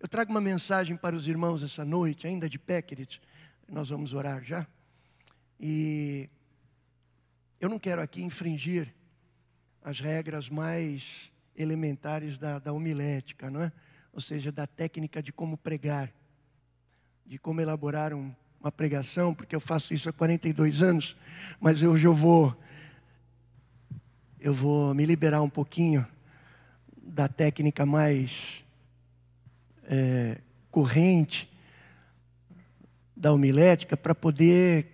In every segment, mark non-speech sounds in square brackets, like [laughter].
Eu trago uma mensagem para os irmãos essa noite, ainda de pé, queridos. Nós vamos orar já. E eu não quero aqui infringir as regras mais elementares da, da homilética, não é? Ou seja, da técnica de como pregar, de como elaborar um, uma pregação, porque eu faço isso há 42 anos, mas hoje eu vou eu vou me liberar um pouquinho da técnica mais é, corrente da homilética para poder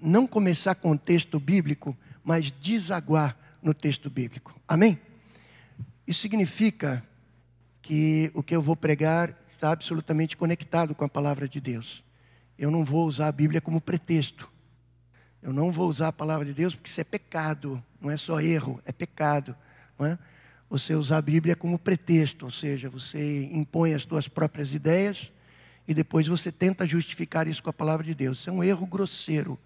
não começar com o texto bíblico, mas desaguar no texto bíblico. Amém? Isso significa que o que eu vou pregar está absolutamente conectado com a palavra de Deus. Eu não vou usar a Bíblia como pretexto. Eu não vou usar a palavra de Deus porque isso é pecado, não é só erro, é pecado. Não é? Você usar a Bíblia como pretexto, ou seja, você impõe as suas próprias ideias e depois você tenta justificar isso com a palavra de Deus. Isso é um erro grosseiro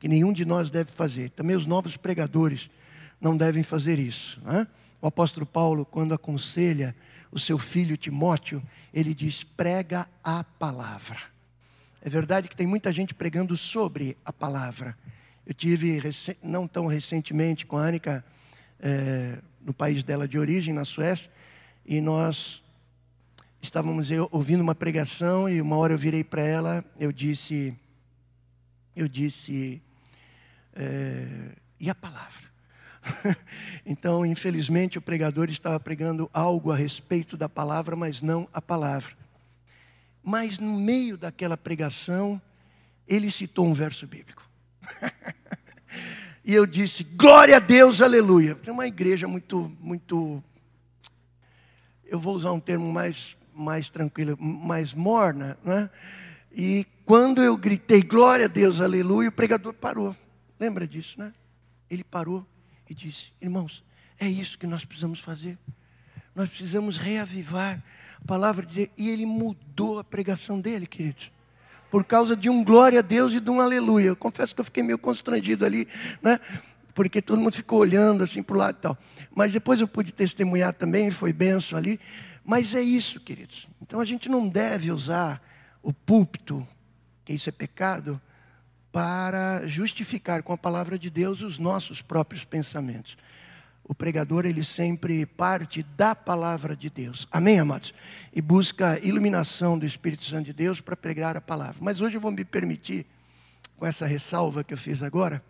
que nenhum de nós deve fazer. Também os novos pregadores não devem fazer isso. Né? O apóstolo Paulo, quando aconselha o seu filho Timóteo, ele diz: prega a palavra. É verdade que tem muita gente pregando sobre a palavra. Eu tive, não tão recentemente, com a Anica. É, no país dela de origem, na Suécia, e nós estávamos ouvindo uma pregação e uma hora eu virei para ela, eu disse, eu disse, é, e a palavra? [laughs] então, infelizmente, o pregador estava pregando algo a respeito da palavra, mas não a palavra. Mas no meio daquela pregação, ele citou um verso bíblico. [laughs] E eu disse, glória a Deus, aleluia. Tem uma igreja muito, muito, eu vou usar um termo mais, mais tranquilo, mais morna, né? E quando eu gritei, glória a Deus, aleluia, o pregador parou. Lembra disso, né? Ele parou e disse, irmãos, é isso que nós precisamos fazer. Nós precisamos reavivar a palavra de Deus. E ele mudou a pregação dele, queridos por causa de um glória a Deus e de um aleluia. Eu confesso que eu fiquei meio constrangido ali, né? Porque todo mundo ficou olhando assim para o lado e tal. Mas depois eu pude testemunhar também, foi benção ali. Mas é isso, queridos. Então a gente não deve usar o púlpito, que isso é pecado, para justificar com a palavra de Deus os nossos próprios pensamentos o pregador ele sempre parte da palavra de Deus. Amém, amados? E busca iluminação do Espírito Santo de Deus para pregar a palavra. Mas hoje eu vou me permitir, com essa ressalva que eu fiz agora,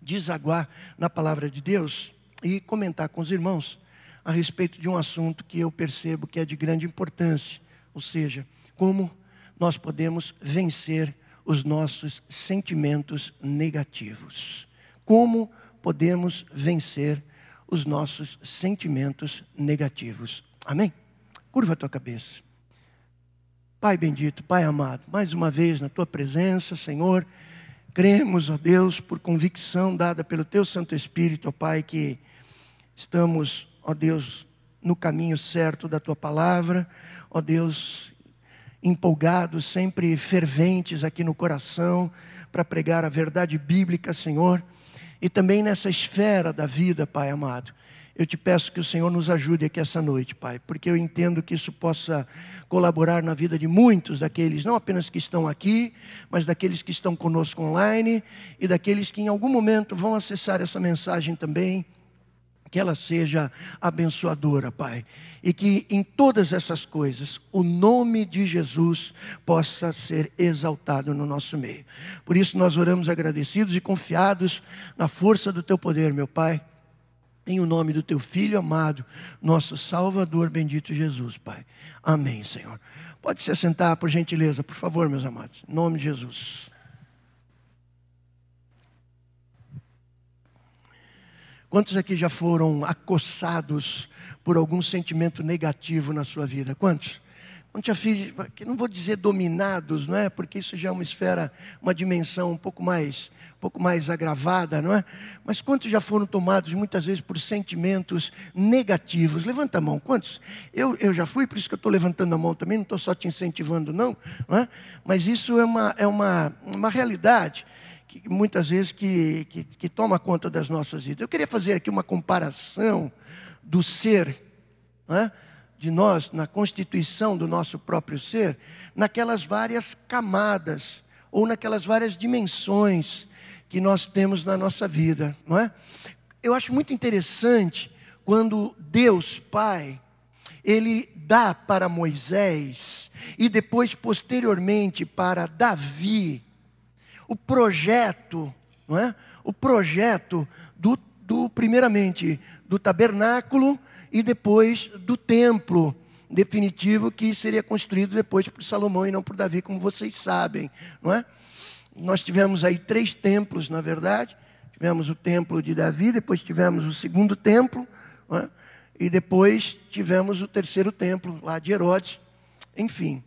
desaguar na palavra de Deus e comentar com os irmãos a respeito de um assunto que eu percebo que é de grande importância, ou seja, como nós podemos vencer os nossos sentimentos negativos. Como podemos vencer os nossos sentimentos negativos. Amém? Curva a tua cabeça. Pai bendito, Pai amado, mais uma vez na tua presença, Senhor, cremos, ó Deus, por convicção dada pelo teu Santo Espírito, ó Pai, que estamos, ó Deus, no caminho certo da tua palavra, ó Deus, empolgados, sempre ferventes aqui no coração para pregar a verdade bíblica, Senhor e também nessa esfera da vida, Pai amado. Eu te peço que o Senhor nos ajude aqui essa noite, Pai, porque eu entendo que isso possa colaborar na vida de muitos daqueles, não apenas que estão aqui, mas daqueles que estão conosco online e daqueles que em algum momento vão acessar essa mensagem também que ela seja abençoadora, Pai, e que em todas essas coisas o nome de Jesus possa ser exaltado no nosso meio. Por isso nós oramos agradecidos e confiados na força do teu poder, meu Pai, em o nome do teu filho amado, nosso Salvador bendito Jesus, Pai. Amém, Senhor. Pode se assentar, por gentileza, por favor, meus amados. Em nome de Jesus. Quantos aqui já foram acossados por algum sentimento negativo na sua vida? Quantos? Não vou dizer dominados, não é? Porque isso já é uma esfera, uma dimensão um pouco mais, um pouco mais agravada, não é? Mas quantos já foram tomados muitas vezes por sentimentos negativos? Levanta a mão, quantos? Eu, eu já fui, por isso que eu estou levantando a mão também, não estou só te incentivando, não, não é? Mas isso é uma, é uma, uma realidade que muitas vezes que, que, que toma conta das nossas vidas. Eu queria fazer aqui uma comparação do ser, né, de nós, na constituição do nosso próprio ser, naquelas várias camadas ou naquelas várias dimensões que nós temos na nossa vida, não é? Eu acho muito interessante quando Deus Pai ele dá para Moisés e depois posteriormente para Davi o projeto, não é? O projeto do, do primeiramente do tabernáculo e depois do templo definitivo que seria construído depois por Salomão e não por Davi, como vocês sabem, não é? Nós tivemos aí três templos, na verdade. Tivemos o templo de Davi, depois tivemos o segundo templo, é? e depois tivemos o terceiro templo lá de Herodes. Enfim,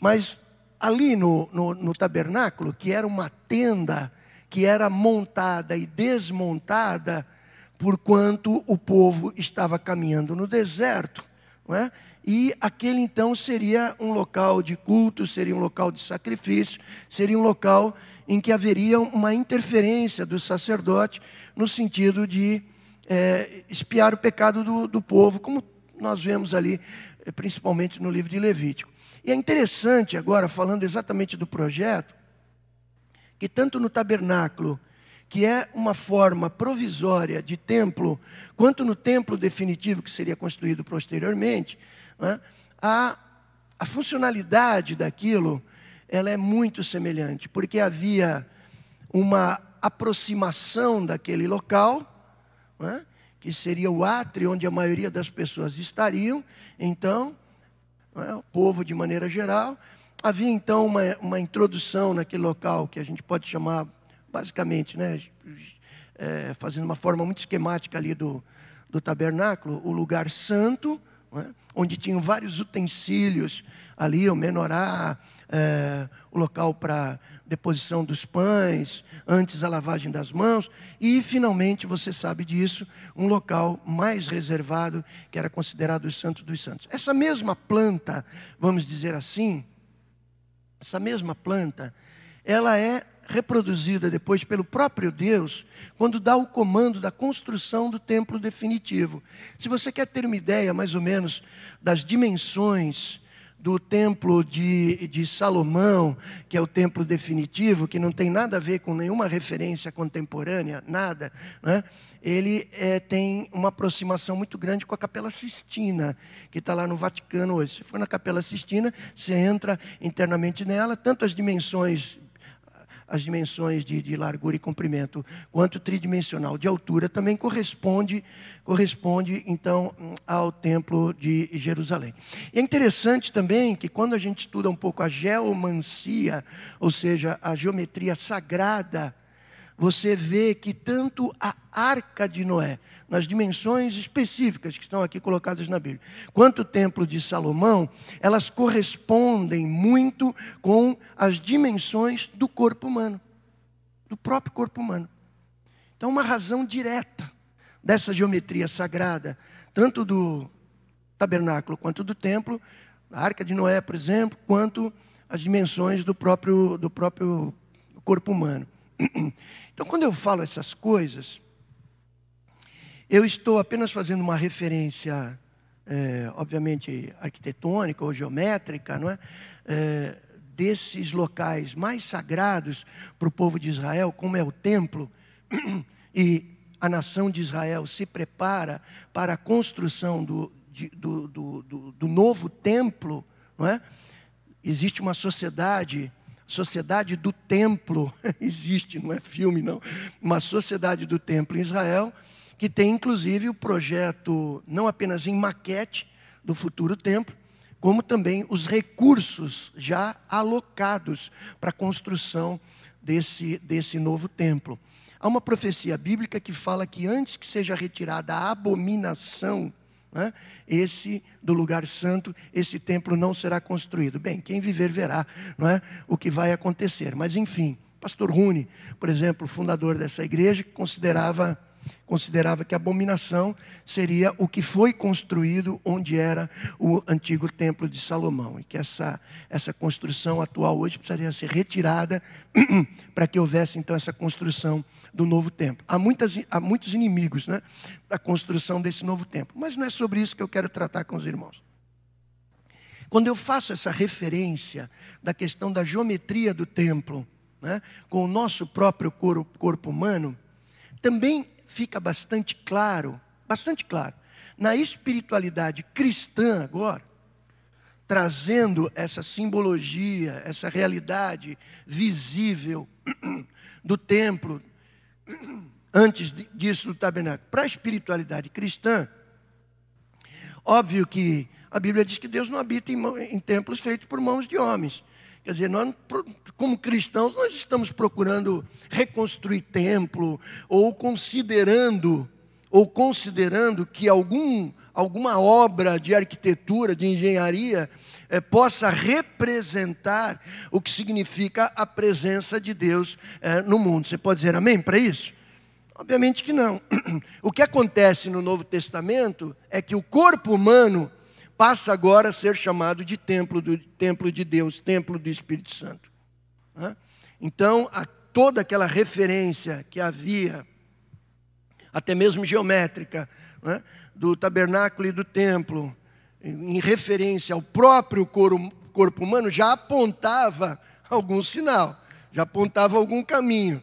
mas ali no, no, no tabernáculo, que era uma tenda que era montada e desmontada, porquanto o povo estava caminhando no deserto, não é? E aquele então seria um local de culto, seria um local de sacrifício, seria um local em que haveria uma interferência do sacerdote no sentido de é, espiar o pecado do, do povo, como nós vemos ali, é, principalmente no livro de Levítico. E é interessante agora, falando exatamente do projeto, que tanto no tabernáculo, que é uma forma provisória de templo, quanto no templo definitivo que seria construído posteriormente, né? a, a funcionalidade daquilo ela é muito semelhante, porque havia uma aproximação daquele local, né? que seria o átrio onde a maioria das pessoas estariam, então, né? o povo de maneira geral. Havia então uma, uma introdução naquele local que a gente pode chamar, basicamente, né? É, fazendo uma forma muito esquemática ali do, do tabernáculo, o lugar santo, é? onde tinham vários utensílios ali, o menorá, é, o local para deposição dos pães, antes a lavagem das mãos, e finalmente, você sabe disso, um local mais reservado, que era considerado o Santo dos Santos. Essa mesma planta, vamos dizer assim, essa mesma planta, ela é reproduzida depois pelo próprio Deus, quando dá o comando da construção do templo definitivo. Se você quer ter uma ideia, mais ou menos, das dimensões do templo de, de Salomão, que é o templo definitivo, que não tem nada a ver com nenhuma referência contemporânea, nada, né? ele é, tem uma aproximação muito grande com a Capela Sistina, que está lá no Vaticano hoje. Se for na Capela Sistina, você entra internamente nela, tanto as dimensões as dimensões de, de, largura e comprimento, quanto tridimensional de altura, também corresponde, corresponde então ao templo de Jerusalém. E é interessante também que quando a gente estuda um pouco a geomancia, ou seja, a geometria sagrada, você vê que tanto a arca de Noé, nas dimensões específicas que estão aqui colocadas na Bíblia, quanto o templo de Salomão, elas correspondem muito com as dimensões do corpo humano, do próprio corpo humano. Então, uma razão direta dessa geometria sagrada, tanto do tabernáculo quanto do templo, a arca de Noé, por exemplo, quanto as dimensões do próprio, do próprio corpo humano. [clears throat] Então, quando eu falo essas coisas, eu estou apenas fazendo uma referência, é, obviamente, arquitetônica ou geométrica, não é? é desses locais mais sagrados para o povo de Israel, como é o templo, [clears throat] e a nação de Israel se prepara para a construção do, de, do, do, do, do novo templo, não é? Existe uma sociedade sociedade do templo, [laughs] existe, não é filme não, uma sociedade do templo em Israel, que tem inclusive o projeto, não apenas em maquete do futuro templo, como também os recursos já alocados para a construção desse, desse novo templo. Há uma profecia bíblica que fala que antes que seja retirada a abominação né, esse do lugar santo, esse templo não será construído. Bem, quem viver verá não é, o que vai acontecer. Mas, enfim, pastor Rune, por exemplo, fundador dessa igreja, considerava considerava que a abominação seria o que foi construído onde era o antigo templo de Salomão e que essa essa construção atual hoje precisaria ser retirada [clears throat] para que houvesse então essa construção do novo templo. Há muitas há muitos inimigos, né, da construção desse novo templo, mas não é sobre isso que eu quero tratar com os irmãos. quando eu faço essa referência da questão da geometria do templo, né, com o nosso próprio corpo, corpo humano, também fica bastante claro, bastante claro, na espiritualidade cristã agora, trazendo essa simbologia, essa realidade visível [clears throat] do templo, [clears throat] antes disso do tabernáculo, para a espiritualidade cristã, óbvio que a Bíblia diz que Deus não habita em, em templos feitos por mãos de homens. Quer dizer, nós, como cristãos, nós estamos procurando reconstruir templo, ou considerando, ou considerando que algum, alguma obra de arquitetura, de engenharia, eh, possa representar o que significa a presença de Deus eh, no mundo. Você pode dizer amém para isso? Obviamente que não. [clears throat] O que acontece no Novo Testamento é que o corpo humano passa agora a ser chamado de templo, do, templo de Deus, templo do Espírito Santo. Então, toda aquela referência que havia, até mesmo geométrica, do tabernáculo e do templo, em referência ao próprio corpo humano, já apontava algum sinal, já apontava algum caminho,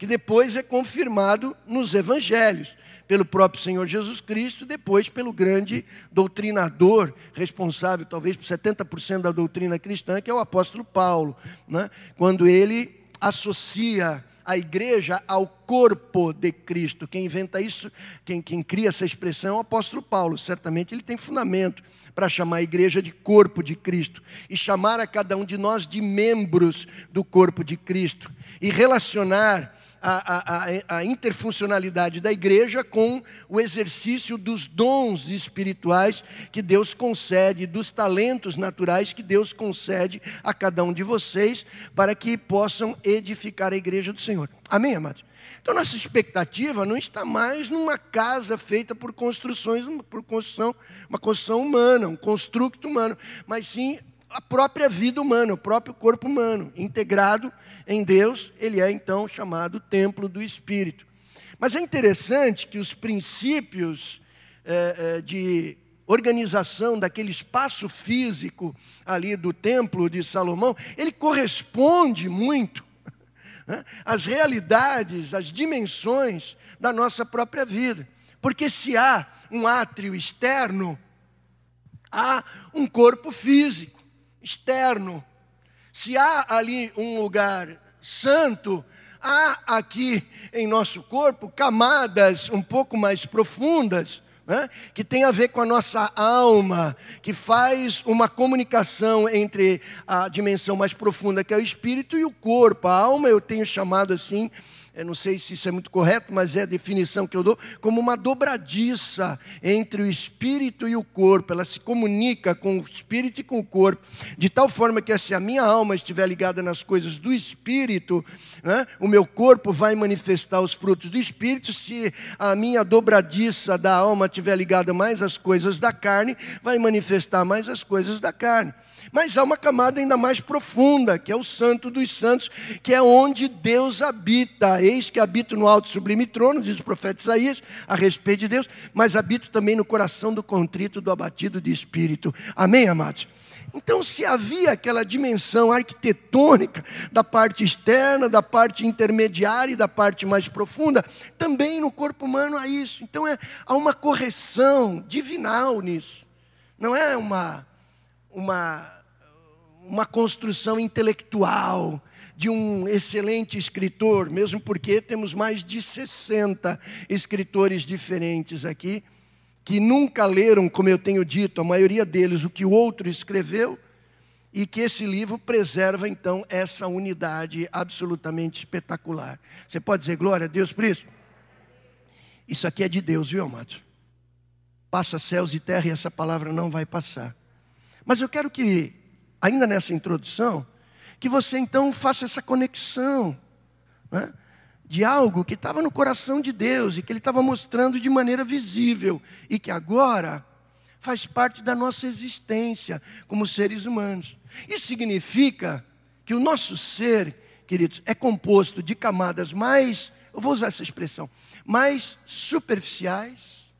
que depois é confirmado nos evangelhos pelo próprio Senhor Jesus Cristo, depois pelo grande doutrinador, responsável talvez por 70% da doutrina cristã, que é o apóstolo Paulo, né? quando ele associa a igreja ao corpo de Cristo. Quem inventa isso, quem, quem cria essa expressão é o apóstolo Paulo. Certamente ele tem fundamento para chamar a igreja de corpo de Cristo e chamar a cada um de nós de membros do corpo de Cristo e relacionar a, a, a, interfuncionalidade da igreja com o exercício dos dons espirituais que Deus concede, dos talentos naturais que Deus concede a cada um de vocês, para que possam edificar a igreja do Senhor. Amém, amados? Então, nossa expectativa não está mais numa casa feita por construções, por construção, uma construção humana, um construto humano, mas sim a própria vida humana, o próprio corpo humano, integrado em Deus, ele é então chamado templo do Espírito. Mas é interessante que os princípios é, é, de organização daquele espaço físico ali do templo de Salomão, ele corresponde muito [laughs] né, às realidades, às dimensões da nossa própria vida. Porque se há um átrio externo, há um corpo físico externo se há ali um lugar santo, há aqui em nosso corpo camadas um pouco mais profundas, né, que tem a ver com a nossa alma, que faz uma comunicação entre a dimensão mais profunda, que é o espírito, e o corpo. A alma eu tenho chamado assim eu não sei se isso é muito correto, mas é a definição que eu dou, como uma dobradiça entre o espírito e o corpo. Ela se comunica com o espírito e com o corpo, de tal forma que se a minha alma estiver ligada nas coisas do espírito, né, o meu corpo vai manifestar os frutos do espírito. Se a minha dobradiça da alma estiver ligada mais às coisas da carne, vai manifestar mais as coisas da carne. Mas há uma camada ainda mais profunda, que é o Santo dos Santos, que é onde Deus habita. Eis que habito no alto sublime trono, diz o profeta Isaías, a respeito de Deus, mas habito também no coração do contrito, do abatido de espírito. Amém, amados? Então, se havia aquela dimensão arquitetônica da parte externa, da parte intermediária e da parte mais profunda, também no corpo humano há isso. Então, é, há uma correção divinal nisso. Não é uma uma, uma construção intelectual de um excelente escritor, mesmo porque temos mais de 60 escritores diferentes aqui, que nunca leram, como eu tenho dito, a maioria deles, o que o outro escreveu, e que esse livro preserva então essa unidade absolutamente espetacular. Você pode dizer glória a Deus por isso? Isso aqui é de Deus, viu, amado? Passa céus e terra e essa palavra não vai passar. Mas eu quero que, ainda nessa introdução, que você então faça essa conexão né, de algo que estava no coração de Deus e que Ele estava mostrando de maneira visível e que agora faz parte da nossa existência como seres humanos. Isso significa que o nosso ser, queridos, é composto de camadas mais, eu vou usar essa expressão, mais superficiais,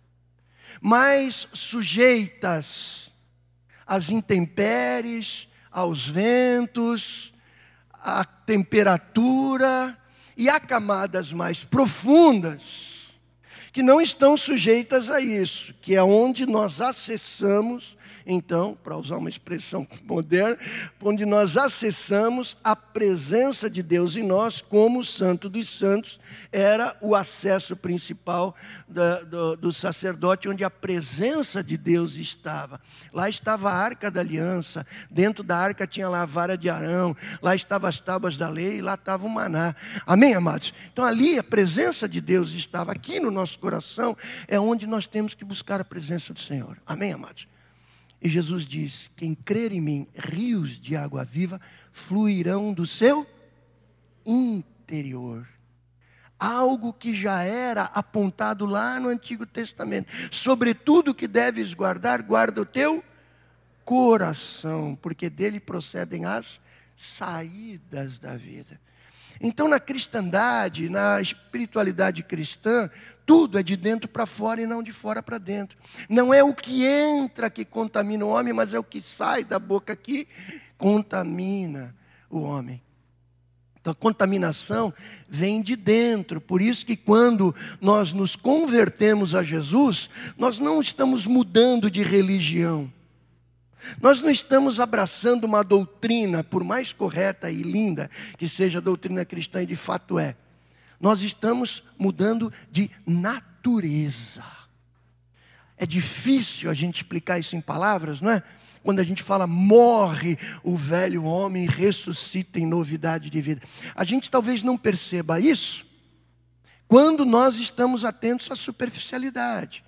mais sujeitas às intempéries, aos ventos, à temperatura e há camadas mais profundas que não estão sujeitas a isso, que é onde nós acessamos então, para usar uma expressão [laughs] moderna, onde nós acessamos a presença de Deus em nós, como o Santo dos Santos era o acesso principal do, do sacerdote, onde a presença de Deus estava. Lá estava a arca da aliança, dentro da arca tinha lá a vara de Arão, lá estavam as tábuas da lei, lá estava o maná. Amém, amados? Então ali a presença de Deus estava, aqui no nosso coração, é onde nós temos que buscar a presença do Senhor. Amém, amados? E Jesus diz: Quem crer em mim, rios de água viva fluirão do seu interior. Algo que já era apontado lá no Antigo Testamento. Sobretudo que deves guardar, guarda o teu coração, porque dele procedem as saídas da vida. Então, na cristandade, na espiritualidade cristã, tudo é de dentro para fora e não de fora para dentro. Não é o que entra que contamina o homem, mas é o que sai da boca que contamina o homem. Então a contaminação vem de dentro. Por isso que quando nós nos convertemos a Jesus, nós não estamos mudando de religião. Nós não estamos abraçando uma doutrina, por mais correta e linda que seja a doutrina cristã, e de fato é nós estamos mudando de natureza. É difícil a gente explicar isso em palavras, não é? Quando a gente fala morre o velho homem ressuscita em novidade de vida. A gente talvez não perceba isso quando nós estamos atentos à superficialidade.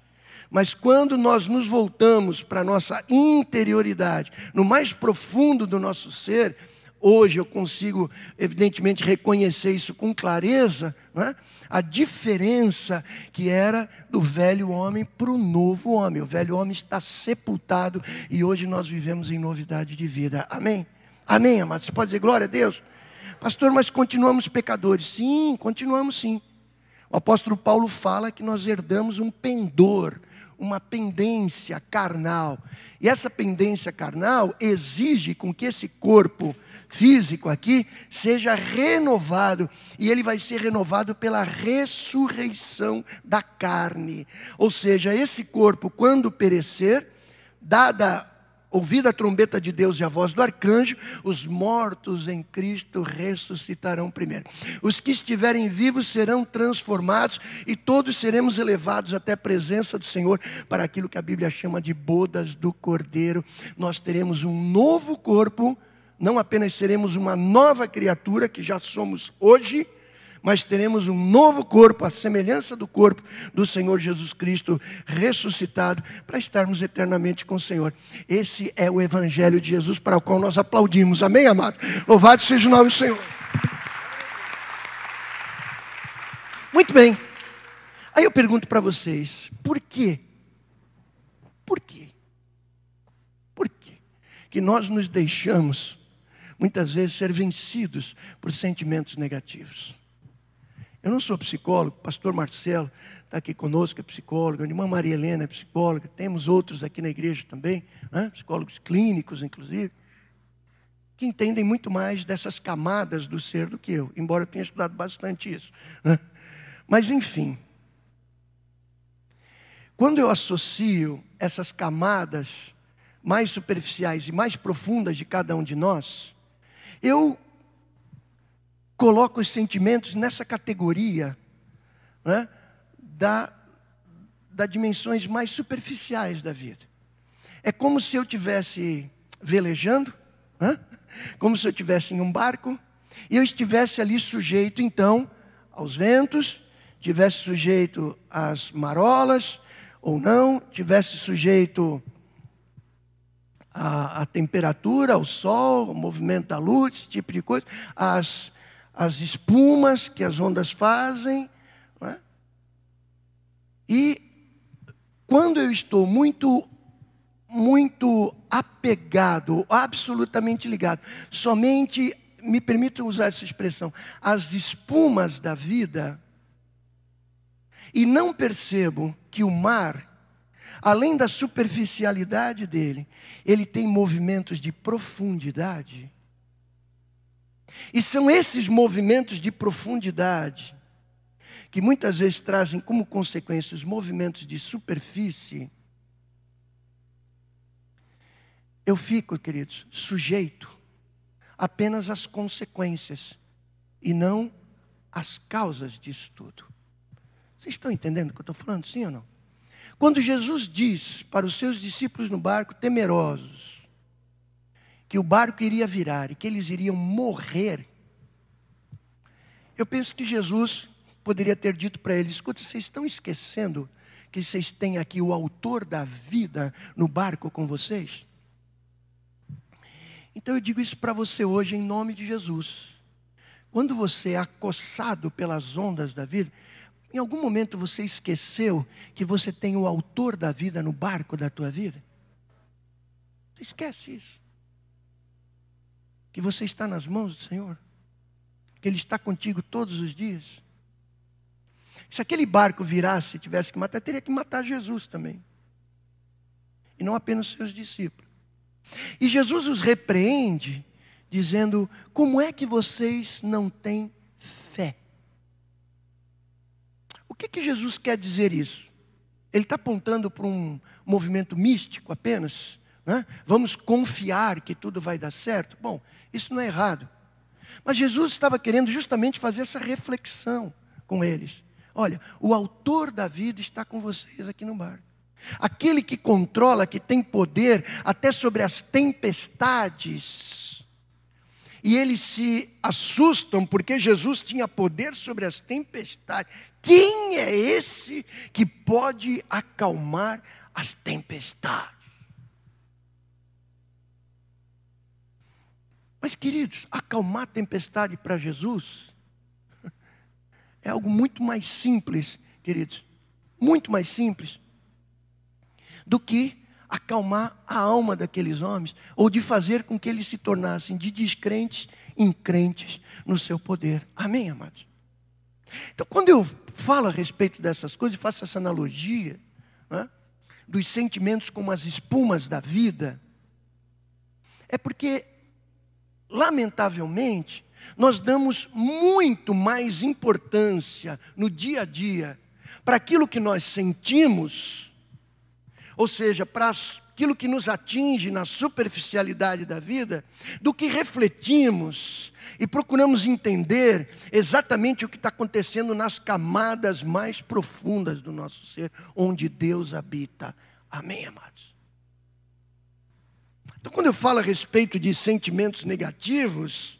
Mas quando nós nos voltamos para a nossa interioridade, no mais profundo do nosso ser, Hoje eu consigo, evidentemente, reconhecer isso com clareza, é? a diferença que era do velho homem para o novo homem. O velho homem está sepultado e hoje nós vivemos em novidade de vida. Amém? Amém, amados? Você pode dizer glória a Deus? Pastor, mas continuamos pecadores. Sim, continuamos sim. O apóstolo Paulo fala que nós herdamos um pendor, uma pendência carnal. E essa pendência carnal exige com que esse corpo físico aqui seja renovado, e ele vai ser renovado pela ressurreição da carne. Ou seja, esse corpo, quando perecer, dada ouvida a trombeta de Deus e a voz do arcanjo, os mortos em Cristo ressuscitarão primeiro. Os que estiverem vivos serão transformados e todos seremos elevados até a presença do Senhor para aquilo que a Bíblia chama de bodas do Cordeiro. Nós teremos um novo corpo não apenas seremos uma nova criatura, que já somos hoje, mas teremos um novo corpo, a semelhança do corpo do Senhor Jesus Cristo ressuscitado, para estarmos eternamente com o Senhor. Esse é o Evangelho de Jesus para o qual nós aplaudimos. Amém, amado? Louvado seja o nome do Senhor. Muito bem. Aí eu pergunto para vocês, por quê? Por quê? Por quê? Que nós nos deixamos muitas vezes ser vencidos por sentimentos negativos. Eu não sou psicólogo, o pastor Marcelo está aqui conosco, é psicólogo, a irmã Maria Helena é psicóloga, temos outros aqui na igreja também, né? psicólogos clínicos, inclusive, que entendem muito mais dessas camadas do ser do que eu, embora eu tenha estudado bastante isso. Né? Mas, enfim, quando eu associo essas camadas mais superficiais e mais profundas de cada um de nós, eu coloco os sentimentos nessa categoria né, da, da dimensões mais superficiais da vida. É como se eu tivesse velejando, né, como se eu tivesse em um barco e eu estivesse ali sujeito então aos ventos, tivesse sujeito às marolas ou não, tivesse sujeito a, a temperatura, o sol, o movimento da luz, esse tipo de coisa, as, as espumas que as ondas fazem. É? E quando eu estou muito, muito apegado, absolutamente ligado, somente, me permitam usar essa expressão, as espumas da vida, e não percebo que o mar além da superficialidade dele, ele tem movimentos de profundidade. E são esses movimentos de profundidade que muitas vezes trazem como consequência os movimentos de superfície. Eu fico, queridos, sujeito apenas às consequências e não às causas disso tudo. Vocês estão entendendo o que eu estou falando, sim ou não? Quando Jesus diz para os seus discípulos no barco, temerosos, que o barco iria virar e que eles iriam morrer, eu penso que Jesus poderia ter dito para eles: escuta, vocês estão esquecendo que vocês têm aqui o autor da vida no barco com vocês? Então eu digo isso para você hoje em nome de Jesus. Quando você é acossado pelas ondas da vida, em algum momento você esqueceu que você tem o autor da vida no barco da tua vida? Você esquece isso. Que você está nas mãos do Senhor. Que Ele está contigo todos os dias. Se aquele barco virasse e tivesse que matar, teria que matar Jesus também. E não apenas seus discípulos. E Jesus os repreende, dizendo: Como é que vocês não têm fé? O que, que Jesus quer dizer isso? Ele está apontando para um movimento místico apenas? Né? Vamos confiar que tudo vai dar certo? Bom, isso não é errado. Mas Jesus estava querendo justamente fazer essa reflexão com eles. Olha, o autor da vida está com vocês aqui no barco. Aquele que controla, que tem poder até sobre as tempestades e eles se assustam porque Jesus tinha poder sobre as tempestades. Quem é esse que pode acalmar as tempestades? Mas, queridos, acalmar a tempestade para Jesus [laughs] é algo muito mais simples, queridos, muito mais simples do que acalmar a alma daqueles homens, ou de fazer com que eles se tornassem de descrentes em crentes no seu poder. Amém, amados? Então, quando eu falo a respeito dessas coisas, faço essa analogia né, dos sentimentos como as espumas da vida, é porque, lamentavelmente, nós damos muito mais importância no dia a dia para aquilo que nós sentimos ou seja, para aquilo que nos atinge na superficialidade da vida, do que refletimos e procuramos entender exatamente o que está acontecendo nas camadas mais profundas do nosso ser, onde Deus habita. Amém, amados? Então, quando eu falo a respeito de sentimentos negativos,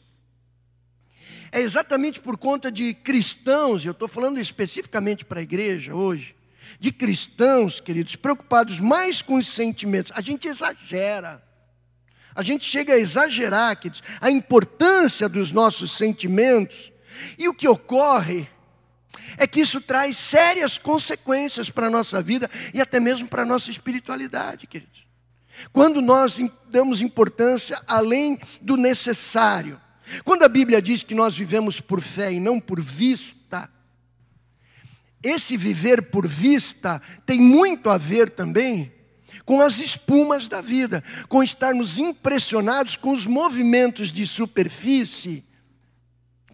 é exatamente por conta de cristãos, e eu estou falando especificamente para a igreja hoje, de cristãos, queridos, preocupados mais com os sentimentos. A gente exagera. A gente chega a exagerar, queridos, a importância dos nossos sentimentos. E o que ocorre é que isso traz sérias consequências para a nossa vida e até mesmo para a nossa espiritualidade, queridos. Quando nós damos importância além do necessário. Quando a Bíblia diz que nós vivemos por fé e não por vista, esse viver por vista tem muito a ver também com as espumas da vida, com estarmos impressionados com os movimentos de superfície,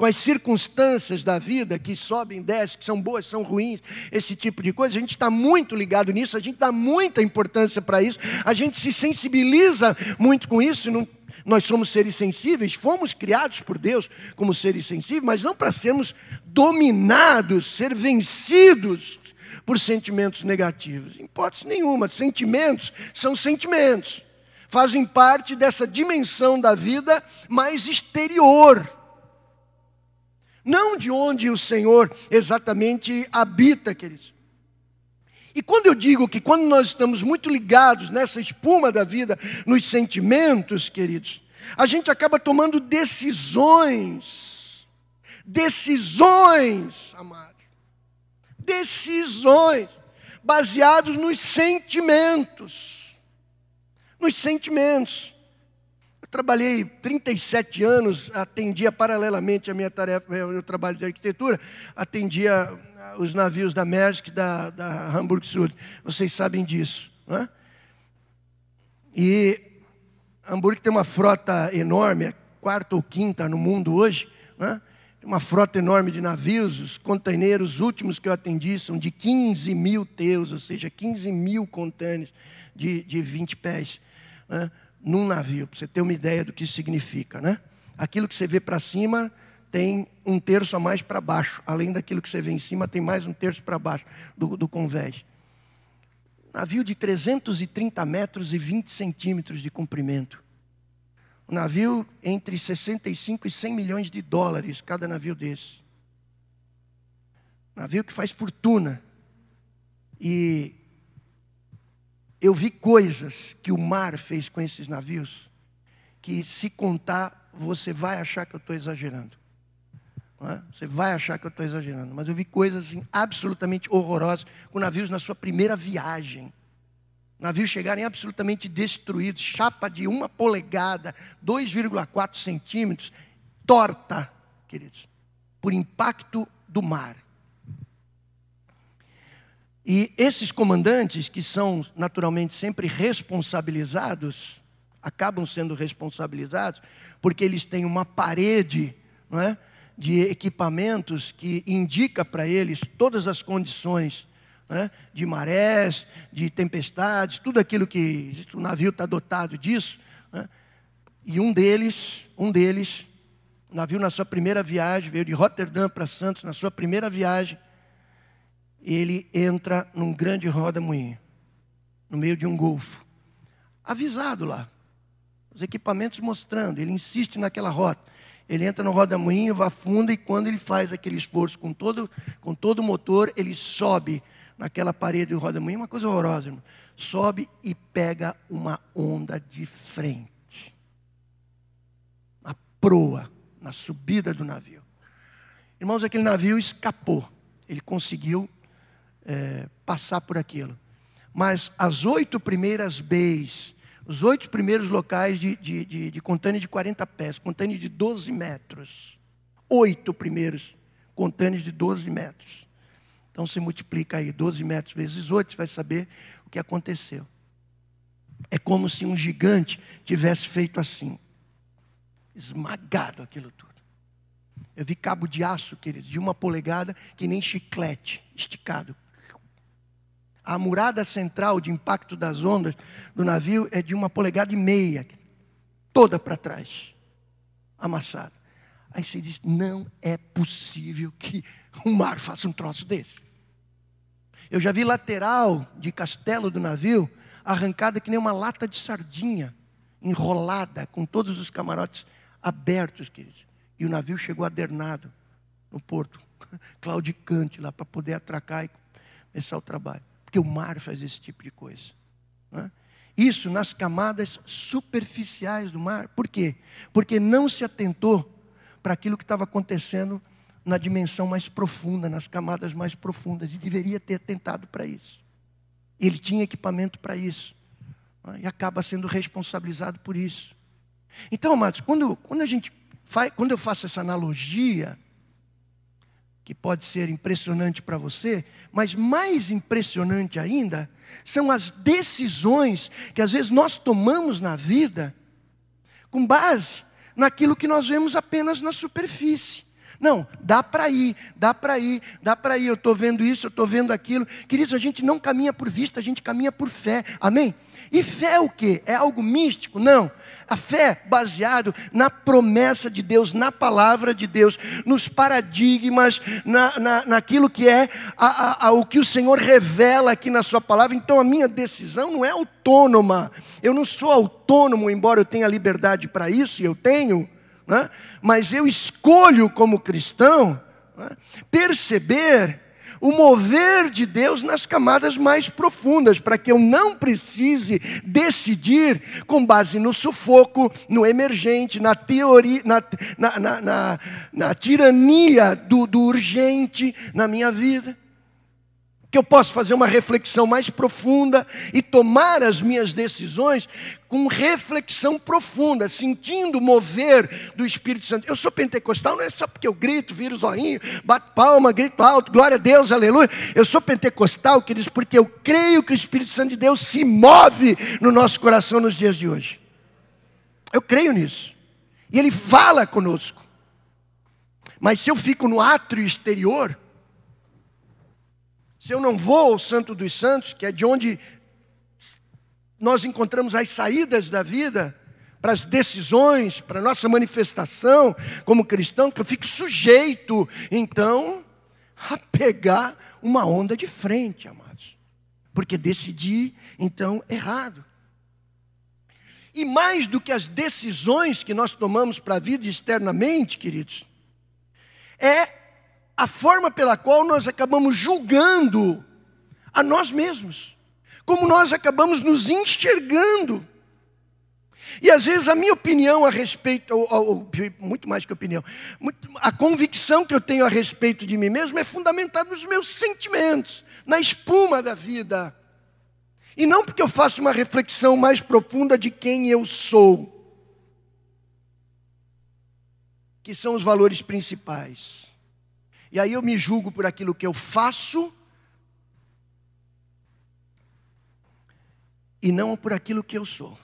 com as circunstâncias da vida que sobem, descem, que são boas, são ruins, esse tipo de coisa. A gente está muito ligado nisso, a gente dá muita importância para isso, a gente se sensibiliza muito com isso, não nós somos seres sensíveis, fomos criados por Deus como seres sensíveis, mas não para sermos dominados, ser vencidos por sentimentos negativos. Hipótese nenhuma, sentimentos são sentimentos, fazem parte dessa dimensão da vida mais exterior. Não de onde o Senhor exatamente habita, queridos. E quando eu digo que quando nós estamos muito ligados nessa espuma da vida, nos sentimentos, queridos, a gente acaba tomando decisões. Decisões, amados. Decisões baseados nos sentimentos. Nos sentimentos. Trabalhei 37 anos, atendia paralelamente a minha tarefa, meu trabalho de arquitetura, atendia os navios da Maersk, da, da Hamburg Sud. Vocês sabem disso. Né? E Hamburgo tem uma frota enorme, é quarta ou quinta no mundo hoje, né? uma frota enorme de navios, os containeiros últimos que eu atendi são de 15 mil teus, ou seja, 15 mil contêineres de, de 20 pés né? Num navio, para você ter uma ideia do que isso significa. Né? Aquilo que você vê para cima tem um terço a mais para baixo, além daquilo que você vê em cima, tem mais um terço para baixo do, do convés. Navio de 330 metros e 20 centímetros de comprimento. Um navio entre 65 e 100 milhões de dólares, cada navio desse. Navio que faz fortuna. E eu vi coisas que o mar fez com esses navios, que se contar, você vai achar que eu estou exagerando. É? Você vai achar que eu estou exagerando. Mas eu vi coisas assim, absolutamente horrorosas com navios na sua primeira viagem navios chegarem absolutamente destruídos, chapa de uma polegada, 2,4 centímetros, torta, queridos, por impacto do mar. E esses comandantes, que são naturalmente sempre responsabilizados, acabam sendo responsabilizados, porque eles têm uma parede não é, de equipamentos que indica para eles todas as condições né, de marés, de tempestades, tudo aquilo que o navio está dotado disso. Né, e um deles, um deles, o navio na sua primeira viagem, veio de Roterdã para Santos, na sua primeira viagem, ele entra num grande roda-moinho, no meio de um golfo. Avisado lá, os equipamentos mostrando, ele insiste naquela rota. Ele entra no roda-moinho, afunda e quando ele faz aquele esforço com todo, com todo o motor, ele sobe naquela parede do roda-moinho, uma coisa horrorosa, irmão. Sobe e pega uma onda de frente. Na proa, na subida do navio. Irmãos, aquele navio escapou. Ele conseguiu é, passar por aquilo. Mas as oito primeiras bays, os oito primeiros locais de, de, de, de de 40 pés, contêiner de 12 metros. Oito primeiros contêineres de 12 metros. Então você multiplica aí 12 metros vezes 8, você vai saber o que aconteceu. É como se um gigante tivesse feito assim, esmagado aquilo tudo. Eu vi cabo de aço, querido, de uma polegada, que nem chiclete, esticado. A murada central de impacto das ondas do navio é de uma polegada e meia, toda para trás, amassada. Aí você diz: não é possível que o mar faça um troço desse. Eu já vi lateral de castelo do navio arrancada que nem uma lata de sardinha, enrolada, com todos os camarotes abertos, queridos. E o navio chegou adernado no porto, [laughs] claudicante lá, para poder atracar e começar o trabalho. Porque o mar faz esse tipo de coisa. É? Isso nas camadas superficiais do mar. Por quê? Porque não se atentou para aquilo que estava acontecendo na dimensão mais profunda, nas camadas mais profundas, e deveria ter atentado para isso. Ele tinha equipamento para isso, né? e acaba sendo responsabilizado por isso. Então, amados, quando, quando a gente faz, quando eu faço essa analogia, que pode ser impressionante para você, mas mais impressionante ainda são as decisões que às vezes nós tomamos na vida com base naquilo que nós vemos apenas na superfície. Não, dá para ir, dá para ir, dá para ir. Eu estou vendo isso, eu estou vendo aquilo. Queridos, a gente não caminha por vista, a gente caminha por fé. Amém? E fé é o que? É algo místico? Não. A fé baseado na promessa de Deus, na palavra de Deus, nos paradigmas, na, na, naquilo que é a, a, a, o que o Senhor revela aqui na Sua palavra. Então a minha decisão não é autônoma. Eu não sou autônomo, embora eu tenha liberdade para isso, e eu tenho né? mas eu escolho como cristão né? perceber o mover de Deus nas camadas mais profundas, para que eu não precise decidir com base no sufoco, no emergente, na teoria, na, na, na, na, tirania do, do urgente na minha vida. Que eu posso fazer uma reflexão mais profunda e tomar as minhas decisões com reflexão profunda, sentindo o mover do Espírito Santo. Eu sou pentecostal, não é só porque eu grito, viro o zoinho, bato palma, grito alto, glória a Deus, aleluia. Eu sou pentecostal, queridos, porque eu creio que o Espírito Santo de Deus se move no nosso coração nos dias de hoje. Eu creio nisso. E Ele fala conosco. Mas se eu fico no átrio exterior, se eu não vou ao Santo dos Santos, que é de onde nós encontramos as saídas da vida, para as decisões, para a nossa manifestação como cristão, que eu fico sujeito, então, a pegar uma onda de frente, amados. Porque decidi, então, errado. E mais do que as decisões que nós tomamos para a vida externamente, queridos, é a forma pela qual nós acabamos julgando a nós mesmos, como nós acabamos nos enxergando. E às vezes a minha opinião a respeito, ou, ou, muito mais que opinião, a convicção que eu tenho a respeito de mim mesmo é fundamentada nos meus sentimentos, na espuma da vida. E não porque eu faço uma reflexão mais profunda de quem eu sou, que são os valores principais. E aí eu me julgo por aquilo que eu faço e não por aquilo que eu sou.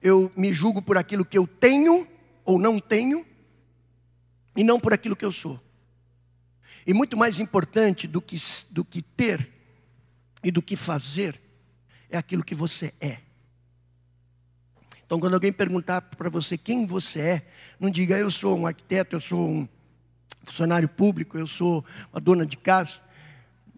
Eu me julgo por aquilo que eu tenho ou não tenho e não por aquilo que eu sou. E muito mais importante do que, do que ter e do que fazer é aquilo que você é. Então, quando alguém perguntar para você quem você é, não diga eu sou um arquiteto, eu sou um funcionário público, eu sou uma dona de casa.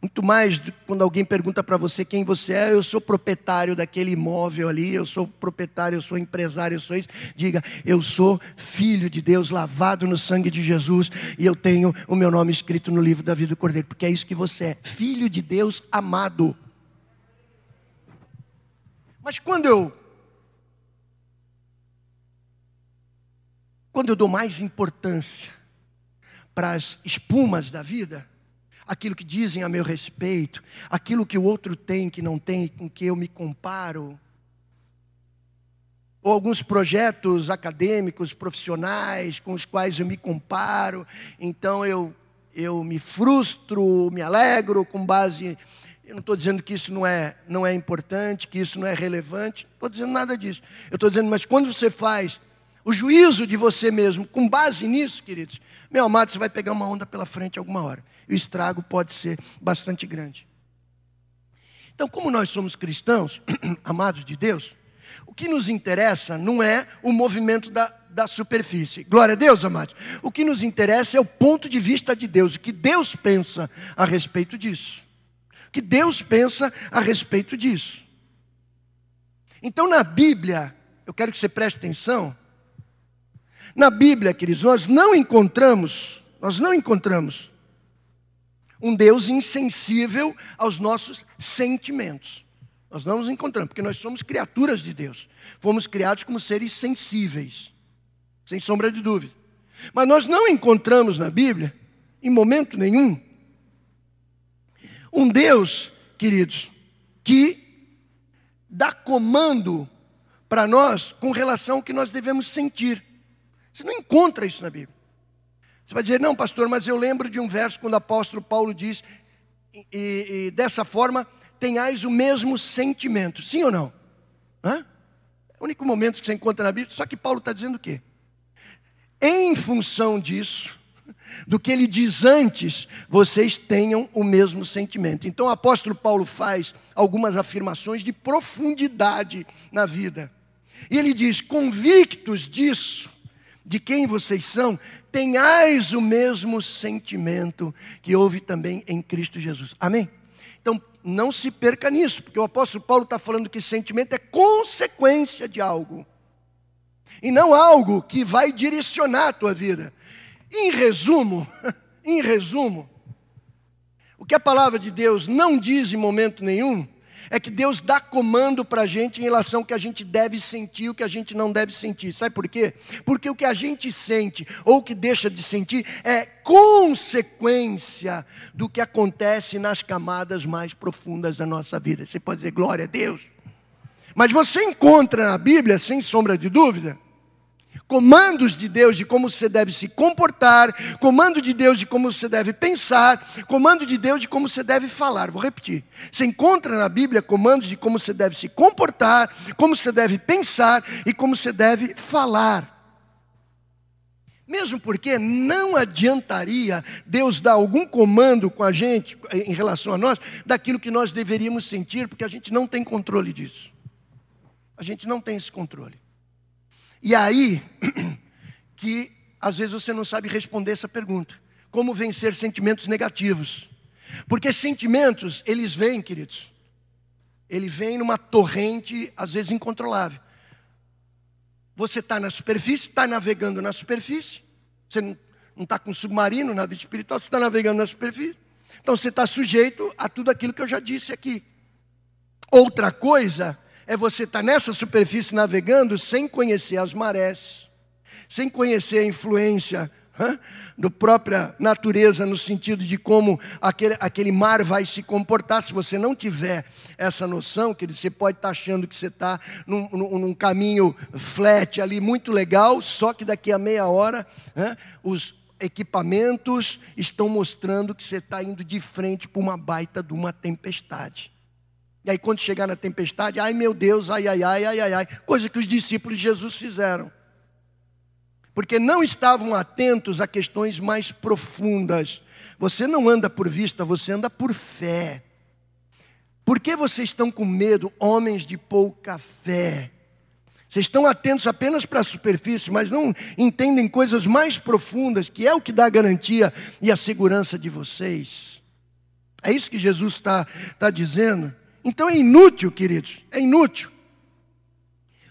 Muito mais do, quando alguém pergunta para você quem você é, eu sou proprietário daquele imóvel ali, eu sou proprietário, eu sou empresário, eu sou isso. Diga, eu sou filho de Deus, lavado no sangue de Jesus, e eu tenho o meu nome escrito no livro da vida do Cordeiro, porque é isso que você é, filho de Deus amado. Mas quando eu Quando eu dou mais importância para as espumas da vida, aquilo que dizem a meu respeito, aquilo que o outro tem que não tem, com que eu me comparo, ou alguns projetos acadêmicos, profissionais, com os quais eu me comparo, então eu, eu me frustro, me alegro com base. Eu não estou dizendo que isso não é, não é importante, que isso não é relevante, não estou dizendo nada disso. Eu estou dizendo, mas quando você faz o juízo de você mesmo, com base nisso, queridos, meu amado, você vai pegar uma onda pela frente alguma hora. E o estrago pode ser bastante grande. Então, como nós somos cristãos, [clears throat] amados de Deus, o que nos interessa não é o movimento da, da superfície. Glória a Deus, amados. O que nos interessa é o ponto de vista de Deus, o que Deus pensa a respeito disso. O que Deus pensa a respeito disso. Então, na Bíblia, eu quero que você preste atenção, na Bíblia, queridos, nós não encontramos, nós não encontramos um Deus insensível aos nossos sentimentos. Nós não nos encontramos, porque nós somos criaturas de Deus. Fomos criados como seres sensíveis, sem sombra de dúvida. Mas nós não encontramos na Bíblia, em momento nenhum, um Deus, queridos, que dá comando para nós com relação ao que nós devemos sentir. Você não encontra isso na Bíblia. Você vai dizer, não, pastor, mas eu lembro de um verso quando o apóstolo Paulo diz, e, e, e dessa forma, tenhais o mesmo sentimento. Sim ou não? Hã? É o único momento que você encontra na Bíblia. Só que Paulo está dizendo o quê? Em função disso, do que ele diz antes, vocês tenham o mesmo sentimento. Então o apóstolo Paulo faz algumas afirmações de profundidade na vida. E ele diz: convictos disso, de quem vocês são, tenhais o mesmo sentimento que houve também em Cristo Jesus. Amém? Então, não se perca nisso, porque o apóstolo Paulo está falando que sentimento é consequência de algo, e não algo que vai direcionar a tua vida. Em resumo, [laughs] em resumo, o que a palavra de Deus não diz em momento nenhum é que Deus dá comando para a gente em relação ao que a gente deve sentir e o que a gente não deve sentir. Sabe por quê? Porque o que a gente sente ou o que deixa de sentir é consequência do que acontece nas camadas mais profundas da nossa vida. Você pode dizer glória a Deus. Mas você encontra na Bíblia, sem sombra de dúvida, comandos de Deus de como você deve se comportar, comando de Deus de como você deve pensar, comando de Deus de como você deve falar. Vou repetir. Você encontra na Bíblia comandos de como você deve se comportar, como você deve pensar e como você deve falar. Mesmo porque não adiantaria Deus dar algum comando com a gente, em relação a nós, daquilo que nós deveríamos sentir, porque a gente não tem controle disso. A gente não tem esse controle. E aí [clears throat] que às vezes você não sabe responder essa pergunta. Como vencer sentimentos negativos? Porque sentimentos, eles vêm, queridos. Ele vem numa torrente, às vezes incontrolável. Você está na superfície, está navegando na superfície. Você não está com um submarino vida espiritual, você está navegando na superfície. Então você está sujeito a tudo aquilo que eu já disse aqui. Outra coisa é você estar tá nessa superfície navegando sem conhecer as marés, sem conhecer a influência hã, do própria natureza, no sentido de como aquele, aquele mar vai se comportar. Se você não tiver essa noção, que você pode estar tá achando que você está num, num, num, caminho flat ali, muito legal, só que daqui a meia hora hã, os equipamentos estão mostrando que você está indo de frente para uma baita de uma tempestade. E aí, quando chegar na tempestade, ai meu Deus, ai, ai, ai, ai, ai, ai, coisa que os discípulos de Jesus fizeram. Porque não estavam atentos a questões mais profundas. Você não anda por vista, você anda por fé. Por que vocês estão com medo, homens de pouca fé? Vocês estão atentos apenas para a superfície, mas não entendem coisas mais profundas, que é o que dá a garantia e a segurança de vocês. É isso que Jesus está tá dizendo. Então é inútil, queridos, é inútil.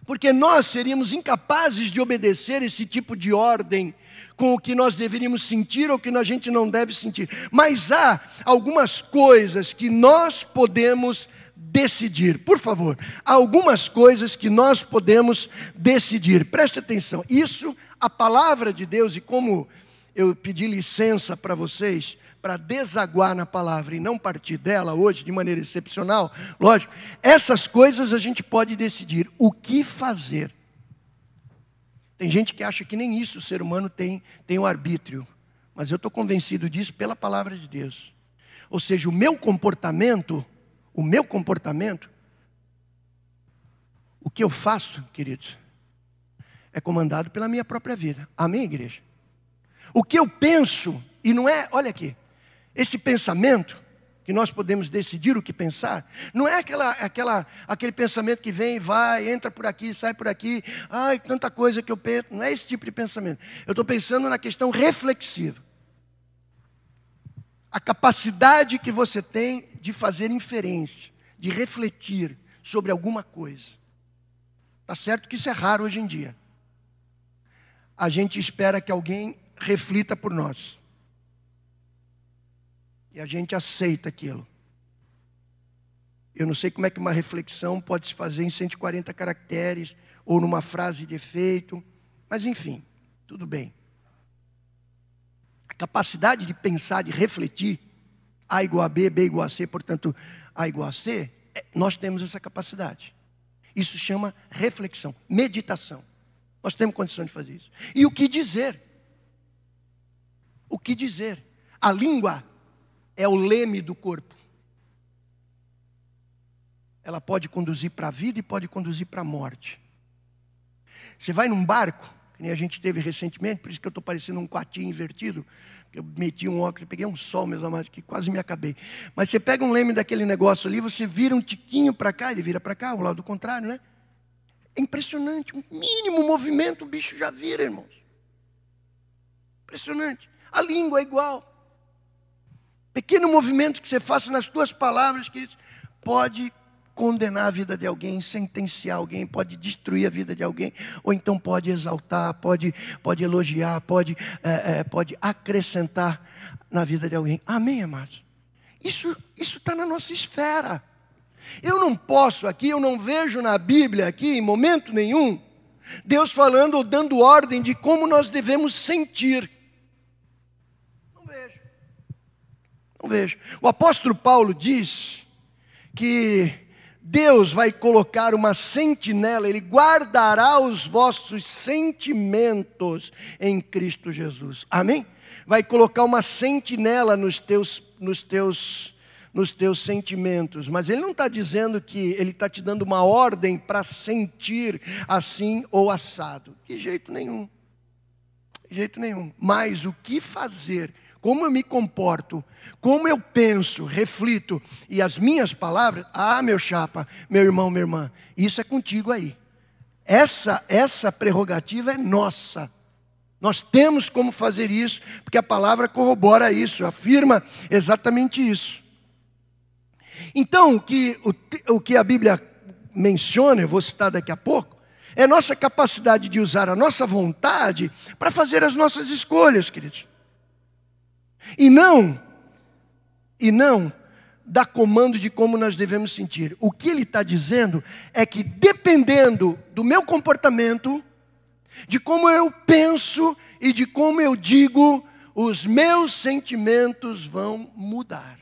Porque nós seríamos incapazes de obedecer esse tipo de ordem com o que nós deveríamos sentir ou o que a gente não deve sentir. Mas há algumas coisas que nós podemos decidir. Por favor, há algumas coisas que nós podemos decidir. Preste atenção. Isso, a palavra de Deus, e como eu pedi licença para vocês, para desaguar na palavra e não partir dela hoje de maneira excepcional, lógico, essas coisas a gente pode decidir o que fazer. Tem gente que acha que nem isso o ser humano tem, tem o arbítrio, mas eu estou convencido disso pela palavra de Deus. Ou seja, o meu comportamento, o meu comportamento, o que eu faço, queridos, é comandado pela minha própria vida. Amém, igreja? O que eu penso, e não é, olha aqui, esse pensamento, que nós podemos decidir o que pensar, não é aquela, aquela, aquele pensamento que vem e vai, entra por aqui, sai por aqui, ai, tanta coisa que eu penso, não é esse tipo de pensamento. Eu estou pensando na questão reflexiva. A capacidade que você tem de fazer inferência, de refletir sobre alguma coisa. Está certo que isso é raro hoje em dia. A gente espera que alguém reflita por nós. E a gente aceita aquilo. Eu não sei como é que uma reflexão pode se fazer em 140 caracteres ou numa frase de efeito, mas enfim, tudo bem. A capacidade de pensar, de refletir, A igual a B, B igual a C, portanto, A igual a C, é, nós temos essa capacidade. Isso chama reflexão, meditação. Nós temos condição de fazer isso. E o que dizer? O que dizer? A língua é o leme do corpo. Ela pode conduzir para a vida e pode conduzir para a morte. Você vai num barco, que nem a gente teve recentemente, por isso que eu estou parecendo um quartinho invertido, eu meti um óculos, peguei um sol, meus amados, que quase me acabei. Mas você pega um leme daquele negócio ali, você vira um tiquinho para cá, ele vira para cá, o lado contrário, né? É impressionante, um mínimo movimento o bicho já vira, irmãos. Impressionante. A língua é igual. Pequeno movimento que você faça nas tuas palavras, que pode condenar a vida de alguém, sentenciar alguém, pode destruir a vida de alguém, ou então pode exaltar, pode, pode elogiar, pode, é, é, pode acrescentar na vida de alguém. Amém, amados? Isso está na nossa esfera. Eu não posso aqui, eu não vejo na Bíblia aqui, em momento nenhum, Deus falando ou dando ordem de como nós devemos sentir. Não vejo. Não vejo. O apóstolo Paulo diz que Deus vai colocar uma sentinela, Ele guardará os vossos sentimentos em Cristo Jesus. Amém? Vai colocar uma sentinela nos teus, nos teus, nos teus sentimentos. Mas Ele não está dizendo que Ele está te dando uma ordem para sentir assim ou assado. De jeito nenhum. De jeito nenhum. Mas o que fazer? Como eu me comporto, como eu penso, reflito, e as minhas palavras, ah, meu chapa, meu irmão, minha irmã, isso é contigo aí. Essa, essa prerrogativa é nossa. Nós temos como fazer isso, porque a palavra corrobora isso, afirma exatamente isso. Então, o que, o, o que a Bíblia menciona, eu vou citar daqui a pouco, é nossa capacidade de usar a nossa vontade para fazer as nossas escolhas, queridos. E não, e não dá comando de como nós devemos sentir. O que ele está dizendo é que dependendo do meu comportamento, de como eu penso e de como eu digo, os meus sentimentos vão mudar.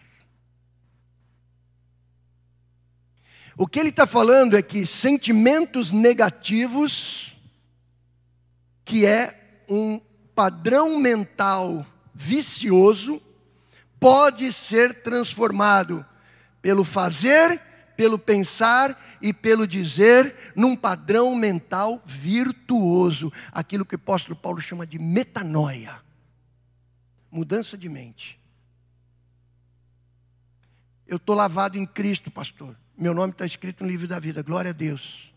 O que ele está falando é que sentimentos negativos, que é um padrão mental vicioso pode ser transformado pelo fazer, pelo pensar e pelo dizer num padrão mental virtuoso, aquilo que o apóstolo Paulo chama de metanoia. Mudança de mente. Eu estou lavado em Cristo, pastor. Meu nome está escrito no livro da vida, glória a Deus.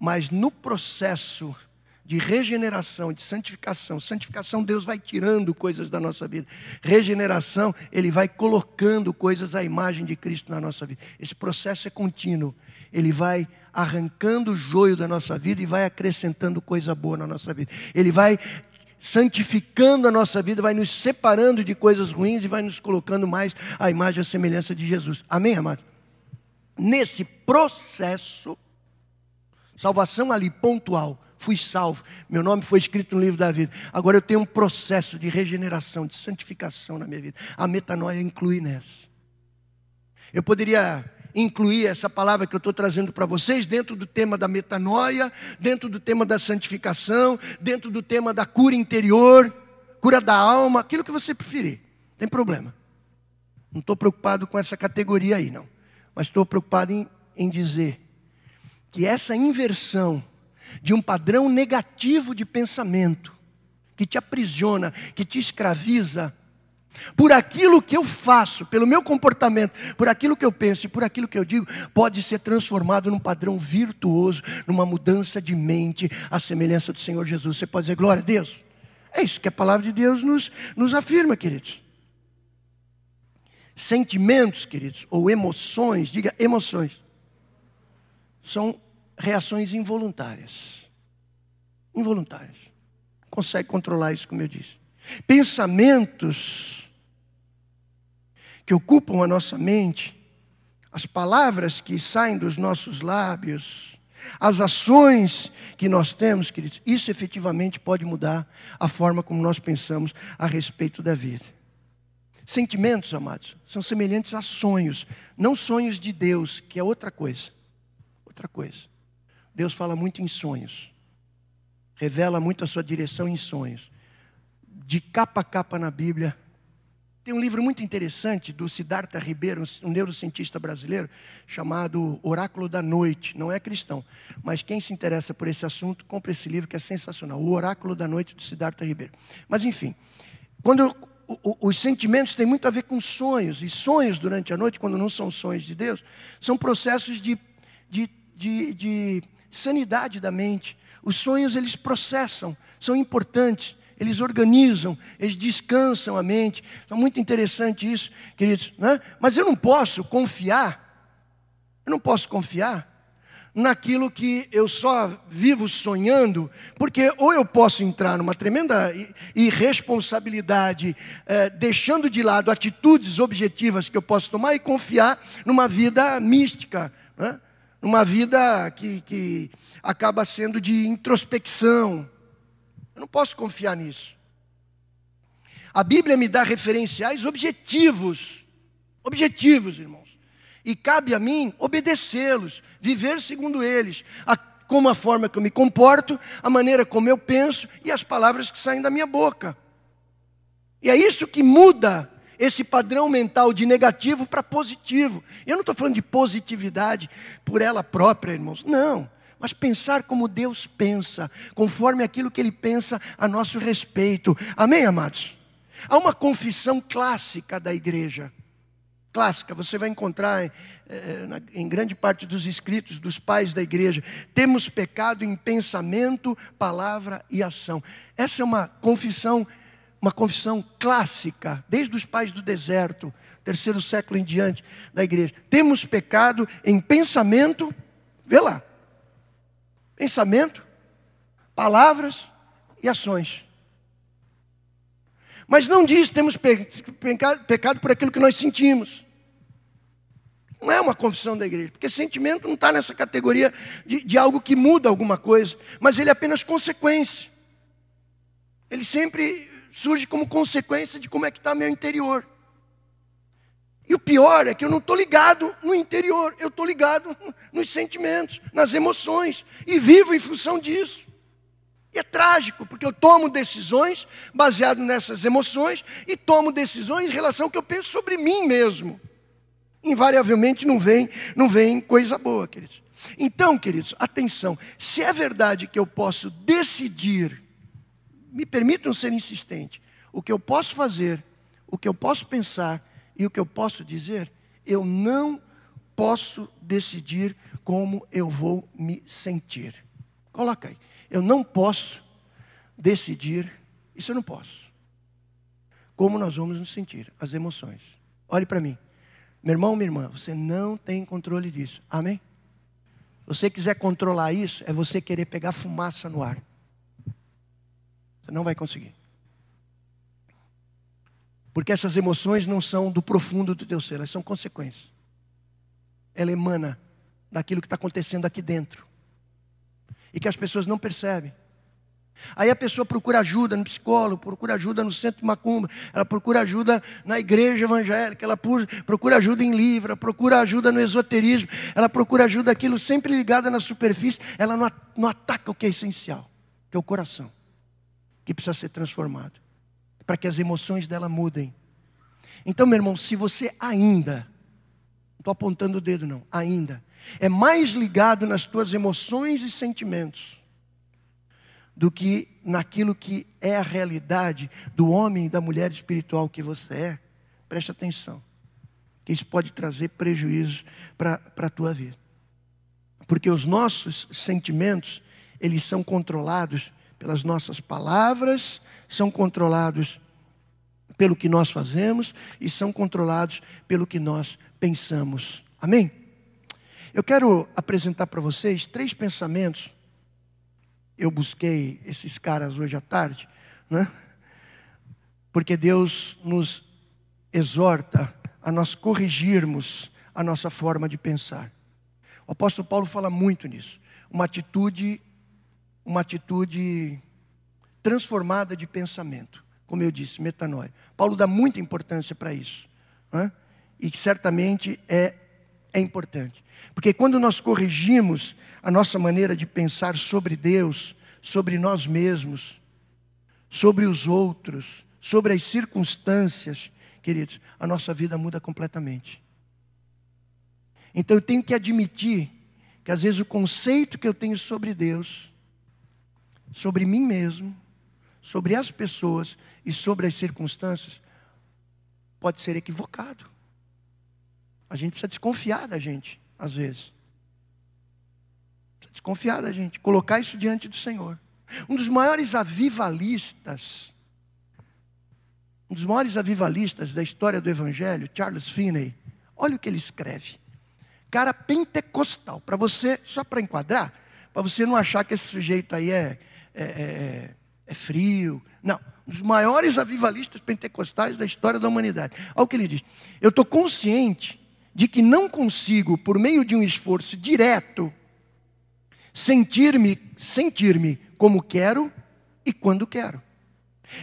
Mas no processo de regeneração, de santificação. Santificação, Deus vai tirando coisas da nossa vida. Regeneração, Ele vai colocando coisas à imagem de Cristo na nossa vida. Esse processo é contínuo. Ele vai arrancando o joio da nossa vida e vai acrescentando coisa boa na nossa vida. Ele vai santificando a nossa vida, vai nos separando de coisas ruins e vai nos colocando mais à imagem e à semelhança de Jesus. Amém, amado? Nesse processo, salvação ali pontual, fui salvo, meu nome foi escrito no livro da vida. Agora eu tenho um processo de regeneração, de santificação na minha vida. A metanoia inclui nessa. Eu poderia incluir essa palavra que eu estou trazendo para vocês dentro do tema da metanoia, dentro do tema da santificação, dentro do tema da cura interior, cura da alma, aquilo que você preferir. Tem problema. Não estou preocupado com essa categoria aí, não. Mas estou preocupado em, em dizer que essa inversão de um padrão negativo de pensamento, que te aprisiona, que te escraviza, por aquilo que eu faço, pelo meu comportamento, por aquilo que eu penso e por aquilo que eu digo, pode ser transformado num padrão virtuoso, numa mudança de mente, à semelhança do Senhor Jesus. Você pode dizer glória a Deus? É isso que a palavra de Deus nos, nos afirma, queridos. Sentimentos, queridos, ou emoções, diga emoções, são reações involuntárias. Involuntárias. Consegue controlar isso, como eu disse. Pensamentos que ocupam a nossa mente, as palavras que saem dos nossos lábios, as ações que nós temos, queridos, isso efetivamente pode mudar a forma como nós pensamos a respeito da vida. Sentimentos, amados, são semelhantes a sonhos, não sonhos de Deus, que é outra coisa. Outra coisa. Deus fala muito em sonhos. Revela muito a sua direção em sonhos. De capa a capa na Bíblia. Tem um livro muito interessante do Siddhartha Ribeiro, um neurocientista brasileiro, chamado Oráculo da Noite. Não é cristão, mas quem se interessa por esse assunto, compre esse livro que é sensacional. O Oráculo da Noite do Siddhartha Ribeiro. Mas enfim, quando os sentimentos têm muito a ver com sonhos, e sonhos durante a noite, quando não são sonhos de Deus, são processos de, de, de, de sanidade da mente. Os sonhos eles processam, são importantes, eles organizam, eles descansam a mente. É muito interessante isso, queridos. Né? Mas eu não posso confiar, eu não posso confiar naquilo que eu só vivo sonhando, porque ou eu posso entrar numa tremenda irresponsabilidade, é, deixando de lado atitudes objetivas que eu posso tomar e confiar numa vida mística, né? Numa vida que, que acaba sendo de introspecção. Eu não posso confiar nisso. A Bíblia me dá referenciais objetivos, objetivos, irmãos e cabe a mim obedecê-los, viver segundo eles, a, como a forma que eu me comporto, a maneira como eu penso e as palavras que saem da minha boca. E é isso que muda esse padrão mental de negativo para positivo. Eu não estou falando de positividade por ela própria, irmãos. Não. Mas pensar como Deus pensa, conforme aquilo que Ele pensa a nosso respeito. Amém, amados? Há uma confissão clássica da igreja clássica, você vai encontrar em, eh, em grande parte dos escritos dos pais da igreja. Temos pecado em pensamento, palavra e ação. Essa é uma confissão, uma confissão clássica, desde os pais do deserto, terceiro século em diante da igreja. Temos pecado em pensamento, vê lá, pensamento, palavras e ações. Mas não diz temos pecado por aquilo que nós sentimos. Não é uma confissão da igreja, porque sentimento não está nessa categoria de, de algo que muda alguma coisa, mas ele é apenas consequência. Ele sempre surge como consequência de como é que está meu interior. E o pior é que eu não estou ligado no interior, eu estou ligado nos sentimentos, nas emoções, e vivo em função disso. E é trágico, porque eu tomo decisões baseado nessas emoções e tomo decisões em relação ao que eu penso sobre mim mesmo. Invariavelmente não vem, não vem coisa boa, queridos. Então, queridos, atenção, se é verdade que eu posso decidir, me permitam ser insistente, o que eu posso fazer, o que eu posso pensar e o que eu posso dizer, eu não posso decidir como eu vou me sentir. Coloca aí. Eu não posso decidir, isso eu não posso. Como nós vamos nos sentir, as emoções. Olhe para mim. Meu irmão, minha irmã, você não tem controle disso. Amém? Se você quiser controlar isso, é você querer pegar fumaça no ar. Você não vai conseguir. Porque essas emoções não são do profundo do teu ser, elas são consequências. Ela emana daquilo que está acontecendo aqui dentro e que as pessoas não percebem. Aí a pessoa procura ajuda no psicólogo, procura ajuda no centro de macumba, ela procura ajuda na igreja evangélica, ela procura ajuda em livro, ela procura ajuda no esoterismo, ela procura ajuda aquilo sempre ligada na superfície, ela não, não ataca o que é essencial, que é o coração, que precisa ser transformado, para que as emoções dela mudem. Então, meu irmão, se você ainda, não estou apontando o dedo não, ainda, é mais ligado nas tuas emoções e sentimentos do que naquilo que é a realidade do homem e da mulher espiritual que você é. Preste atenção, que isso pode trazer prejuízo para a tua vida. Porque os nossos sentimentos, eles são controlados pelas nossas palavras, são controlados pelo que nós fazemos e são controlados pelo que nós pensamos. Amém? Eu quero apresentar para vocês três pensamentos. Eu busquei esses caras hoje à tarde, né? porque Deus nos exorta a nós corrigirmos a nossa forma de pensar. O apóstolo Paulo fala muito nisso. Uma atitude, uma atitude transformada de pensamento. Como eu disse, metanoia. Paulo dá muita importância para isso. Né? E certamente é é importante. Porque quando nós corrigimos a nossa maneira de pensar sobre Deus, sobre nós mesmos, sobre os outros, sobre as circunstâncias, queridos, a nossa vida muda completamente. Então eu tenho que admitir que às vezes o conceito que eu tenho sobre Deus, sobre mim mesmo, sobre as pessoas e sobre as circunstâncias, pode ser equivocado. A gente precisa desconfiar da gente, às vezes. Precisa desconfiar da gente, colocar isso diante do Senhor. Um dos maiores avivalistas, um dos maiores avivalistas da história do Evangelho, Charles Finney, olha o que ele escreve. Cara pentecostal. Para você, só para enquadrar, para você não achar que esse sujeito aí é, é, é, é frio. Não. Um dos maiores avivalistas pentecostais da história da humanidade. Olha o que ele diz. Eu estou consciente de que não consigo, por meio de um esforço direto, sentir-me sentir-me como quero e quando quero.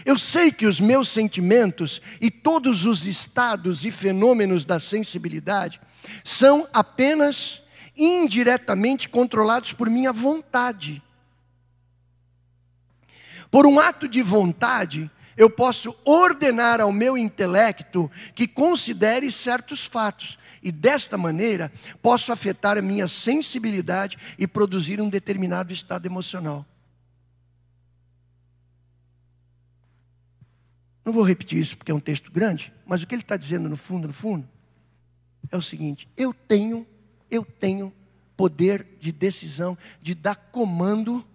Eu sei que os meus sentimentos e todos os estados e fenômenos da sensibilidade são apenas indiretamente controlados por minha vontade. Por um ato de vontade, eu posso ordenar ao meu intelecto que considere certos fatos, e desta maneira posso afetar a minha sensibilidade e produzir um determinado estado emocional. Não vou repetir isso porque é um texto grande, mas o que ele está dizendo no fundo, no fundo, é o seguinte: eu tenho, eu tenho poder de decisão, de dar comando,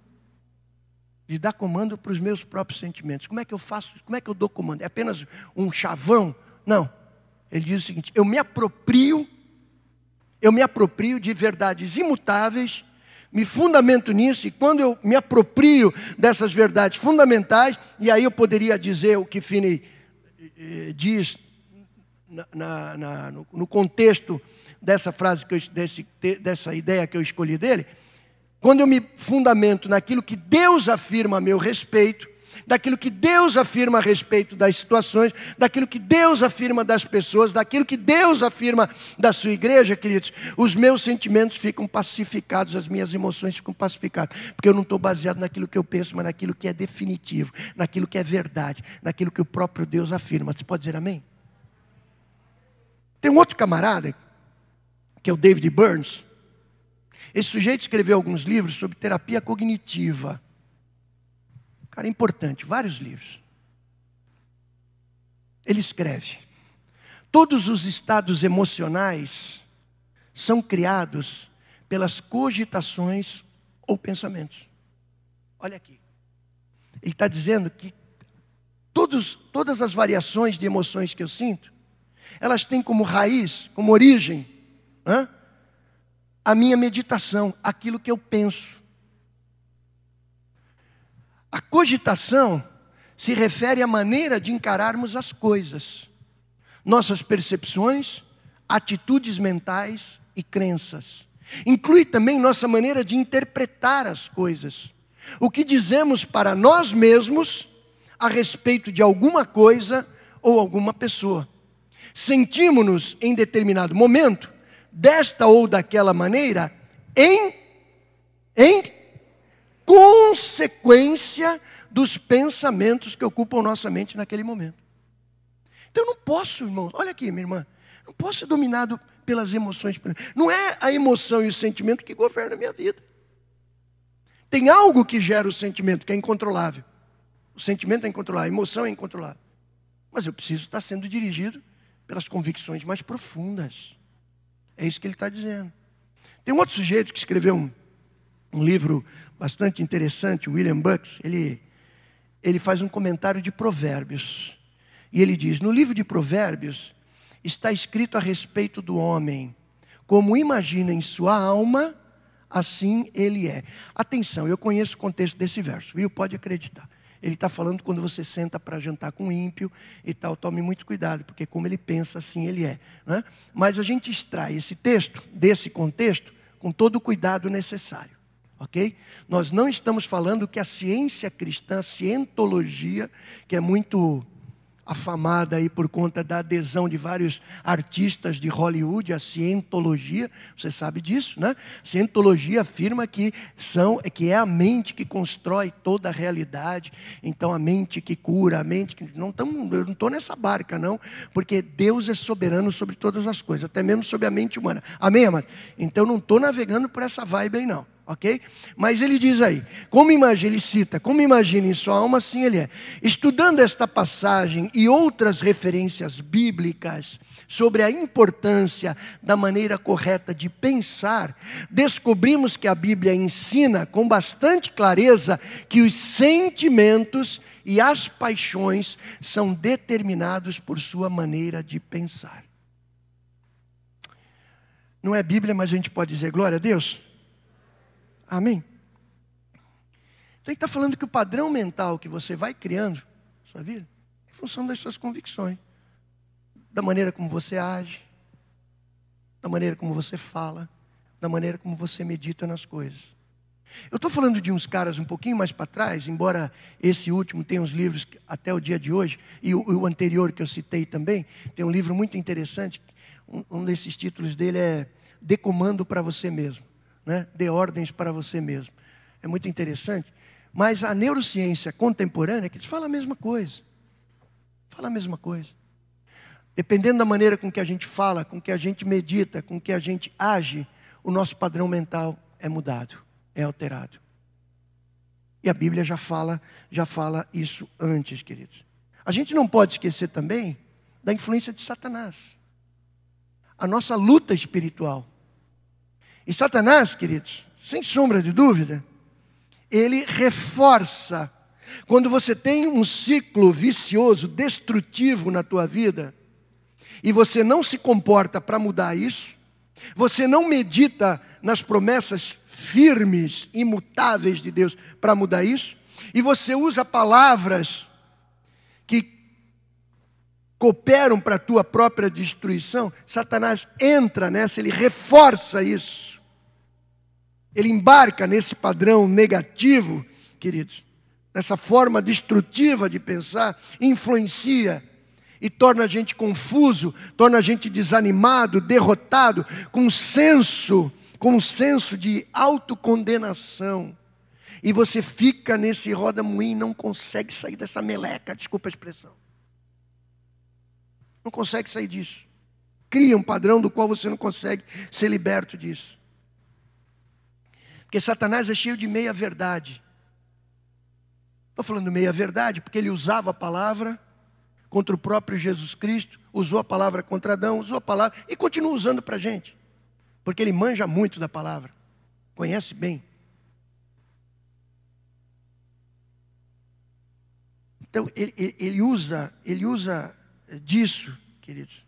de dar comando para os meus próprios sentimentos. Como é que eu faço? Como é que eu dou comando? É apenas um chavão? Não. Ele diz o seguinte: eu me aproprio, eu me aproprio de verdades imutáveis me fundamento nisso, e quando eu me aproprio dessas verdades fundamentais, e aí eu poderia dizer o que Finney eh, diz na, na, no, no, contexto dessa frase, eu, desse, dessa ideia que eu escolhi dele, quando eu me fundamento naquilo que Deus afirma a meu respeito, daquilo que Deus afirma a respeito das situações, daquilo que Deus afirma das pessoas, daquilo que Deus afirma da sua igreja, queridos, os meus sentimentos ficam pacificados, as minhas emoções ficam pacificadas, porque eu não estou baseado naquilo que eu penso, mas naquilo que é definitivo, naquilo que é verdade, naquilo que o próprio Deus afirma. Você pode dizer amém? Tem um outro camarada, que é o David Burns. Esse sujeito escreveu alguns livros sobre terapia cognitiva. Cara importante, vários livros. Ele escreve: Todos os estados emocionais são criados pelas cogitações ou pensamentos. Olha aqui. Ele está dizendo que todos, todas as variações de emoções que eu sinto, elas têm como raiz, como origem, hein, a minha meditação, aquilo que eu penso. A cogitação se refere à maneira de encararmos as coisas, nossas percepções, atitudes mentais e crenças. Inclui também nossa maneira de interpretar as coisas. O que dizemos para nós mesmos a respeito de alguma coisa ou alguma pessoa. Sentimos-nos em determinado momento, desta ou daquela maneira, em, em consequência dos pensamentos que ocupam nossa mente naquele momento. Então eu não posso, irmão, olha aqui, minha irmã, não posso ser dominado pelas emoções. Não é a emoção e o sentimento que governam a minha vida. Tem algo que gera o sentimento, que é incontrolável. O sentimento é incontrolável, a emoção é incontrolável. Mas eu preciso estar sendo dirigido pelas convicções mais profundas. É isso que ele está dizendo. Tem um outro sujeito que escreveu um, um livro bastante interessante, William Bucks, ele, ele faz um comentário de provérbios. E ele diz: No livro de provérbios está escrito a respeito do homem, como imagina em sua alma, assim ele é. Atenção, eu conheço o contexto desse verso, viu? Pode acreditar. Ele está falando quando você senta para jantar com ímpio e tal, tome muito cuidado, porque como ele pensa, assim ele é. Né? Mas a gente extrai esse texto desse contexto com todo o cuidado necessário ok? Nós não estamos falando que a ciência cristã, a cientologia, que é muito afamada aí por conta da adesão de vários artistas de Hollywood à cientologia, você sabe disso, né? Cientologia afirma que são que é a mente que constrói toda a realidade, então a mente que cura, a mente que não estamos, eu não estou nessa barca não, porque Deus é soberano sobre todas as coisas, até mesmo sobre a mente humana. Amém, amado? Então não estou navegando por essa vibe aí não ok? Mas ele diz aí, como imagina, ele cita, como imagina em sua alma, assim ele é. Estudando esta passagem e outras referências bíblicas sobre a importância da maneira correta de pensar, descobrimos que a Bíblia ensina com bastante clareza que os sentimentos e as paixões são determinados por sua maneira de pensar. Não é Bíblia, mas a gente pode dizer glória a Deus. Amém. Então ele está falando que o padrão mental que você vai criando, sua vida, é em função das suas convicções, da maneira como você age, da maneira como você fala, da maneira como você medita nas coisas. Eu estou falando de uns caras um pouquinho mais para trás, embora esse último tenha uns livros até o dia de hoje, e o, o anterior que eu citei também, tem um livro muito interessante, um, um desses títulos dele é De Comando para Você Mesmo, né? De Ordens para Você Mesmo. É muito interessante, mas a neurociência contemporânea que fala a mesma coisa. Fala a mesma coisa. Dependendo da maneira com que a gente fala, com que a gente medita, com que a gente age, o nosso padrão mental é mudado é alterado. E a Bíblia já fala, já fala isso antes, queridos. A gente não pode esquecer também da influência de Satanás. A nossa luta espiritual. E Satanás, queridos, sem sombra de dúvida, ele reforça. Quando você tem um ciclo vicioso, destrutivo na tua vida, e você não se comporta para mudar isso, você não medita nas promessas firmes, imutáveis de Deus para mudar isso, e você usa palavras que cooperam para a tua própria destruição, Satanás entra nessa, ele reforça isso. Ele embarca nesse padrão negativo, queridos, nessa forma destrutiva de pensar, influencia e torna a gente confuso, torna a gente desanimado, derrotado, com senso com senso de autocondenação. E você fica nesse roda-moinho não consegue sair dessa meleca, desculpa a expressão. Não consegue sair disso. Cria um padrão do qual você não consegue ser liberto disso. Porque Satanás é cheio de meia-verdade. Estou falando meia-verdade porque ele usava a palavra contra o próprio Jesus Cristo, usou a palavra contra Adão, usou a palavra e continua usando para a gente porque ele manja muito da palavra, conhece bem. Então ele, ele, usa, ele usa disso, queridos.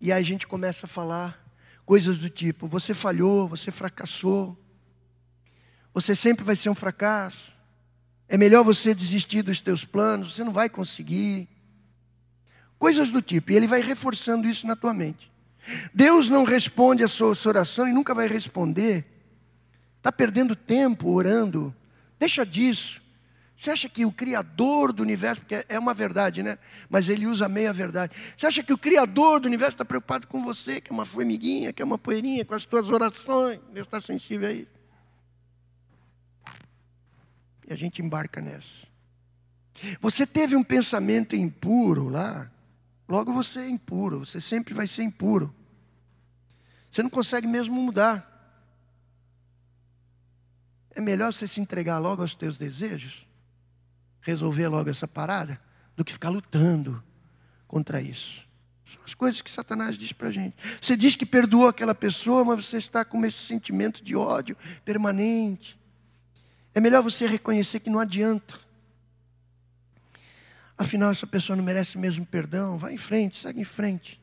E aí a gente começa a falar coisas do tipo: você falhou, você fracassou, você sempre vai ser um fracasso. É melhor você desistir dos teus planos, você não vai conseguir. Coisas do tipo, e ele vai reforçando isso na tua mente. Deus não responde a sua oração e nunca vai responder. Está perdendo tempo orando. Deixa disso. Você acha que o Criador do universo, porque é uma verdade, né? Mas ele usa meia verdade. Você acha que o Criador do universo está preocupado com você, que é uma formiguinha, que é uma poeirinha, com as tuas orações? Deus está sensível aí. A gente embarca nessa. Você teve um pensamento impuro lá, logo você é impuro, você sempre vai ser impuro. Você não consegue mesmo mudar. É melhor você se entregar logo aos teus desejos, resolver logo essa parada, do que ficar lutando contra isso. São as coisas que Satanás diz para a gente. Você diz que perdoou aquela pessoa, mas você está com esse sentimento de ódio permanente. É melhor você reconhecer que não adianta. Afinal, essa pessoa não merece mesmo perdão. Vai em frente, segue em frente.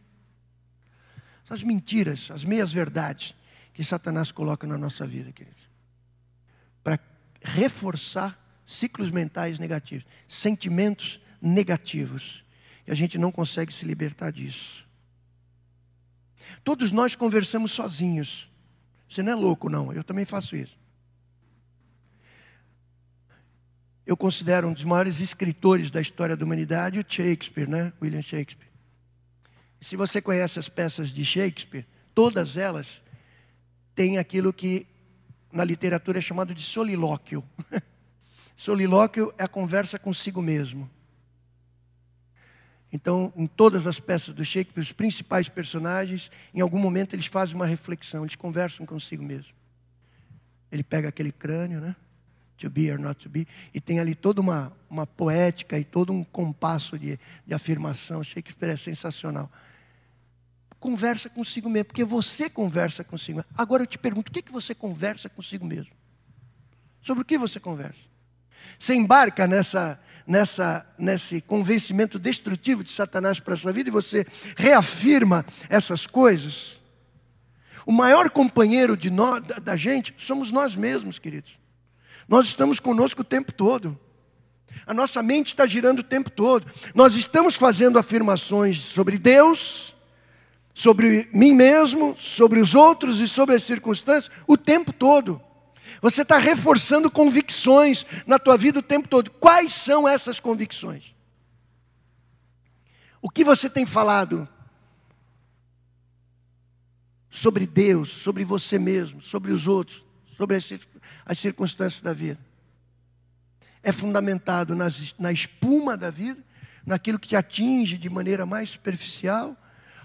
As mentiras, as meias verdades que Satanás coloca na nossa vida, queridos. Para reforçar ciclos mentais negativos, sentimentos negativos. E a gente não consegue se libertar disso. Todos nós conversamos sozinhos. Você não é louco, não. Eu também faço isso. Eu considero um dos maiores escritores da história da humanidade o Shakespeare, né? William Shakespeare. Se você conhece as peças de Shakespeare, todas elas têm aquilo que na literatura é chamado de solilóquio. [laughs] solilóquio é a conversa consigo mesmo. Então, em todas as peças do Shakespeare, os principais personagens, em algum momento eles fazem uma reflexão, eles conversam consigo mesmo. Ele pega aquele crânio, né? To be or not to be, e tem ali toda uma, uma poética e todo um compasso de, de afirmação. Shakespeare é sensacional conversa consigo mesmo, porque você conversa consigo mesmo. Agora eu te pergunto, o que, que você conversa consigo mesmo? Sobre o que você conversa? Você embarca nessa, nessa, nesse convencimento destrutivo de Satanás para a sua vida e você reafirma essas coisas? O maior companheiro de nós, da, da gente somos nós mesmos, queridos. Nós estamos conosco o tempo todo. A nossa mente está girando o tempo todo. Nós estamos fazendo afirmações sobre Deus, sobre mim mesmo, sobre os outros e sobre as circunstâncias o tempo todo. Você está reforçando convicções na tua vida o tempo todo. Quais são essas convicções? O que você tem falado sobre Deus, sobre você mesmo, sobre os outros, sobre as circunstâncias da vida? É fundamentado nas, na espuma da vida, naquilo que te atinge de maneira mais superficial?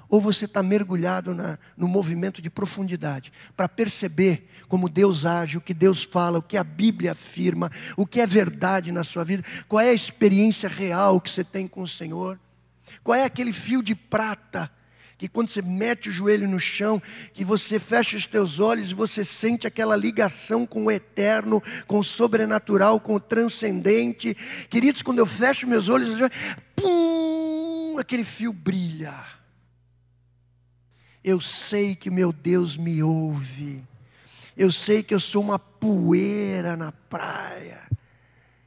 Ou você está mergulhado na, no movimento de profundidade, para perceber como Deus age, o que Deus fala, o que a Bíblia afirma, o que é verdade na sua vida, qual é a experiência real que você tem com o Senhor? Qual é aquele fio de prata que quando você mete o joelho no chão, que você fecha os teus olhos e você sente aquela ligação com o eterno, com o sobrenatural, com o transcendente. Queridos, quando eu fecho meus olhos, pum, aquele fio brilha. Eu sei que meu Deus me ouve. Eu sei que eu sou uma poeira na praia.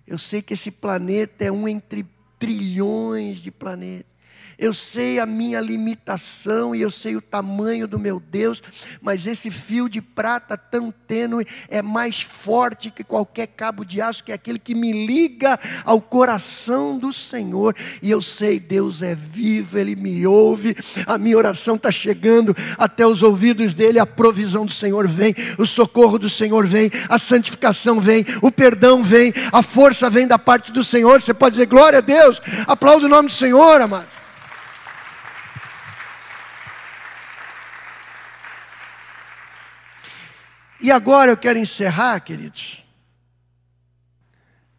Eu sei que esse planeta é um entre trilhões de planetas eu sei a minha limitação e eu sei o tamanho do meu Deus, mas esse fio de prata tão tênue é mais forte que qualquer cabo de aço, que é aquele que me liga ao coração do Senhor. E eu sei, Deus é vivo, Ele me ouve, a minha oração está chegando até os ouvidos dele, a provisão do Senhor vem, o socorro do Senhor vem, a santificação vem, o perdão vem, a força vem da parte do Senhor. Você pode dizer glória a Deus, aplauda o nome do Senhor, amado. E agora eu quero encerrar, queridos,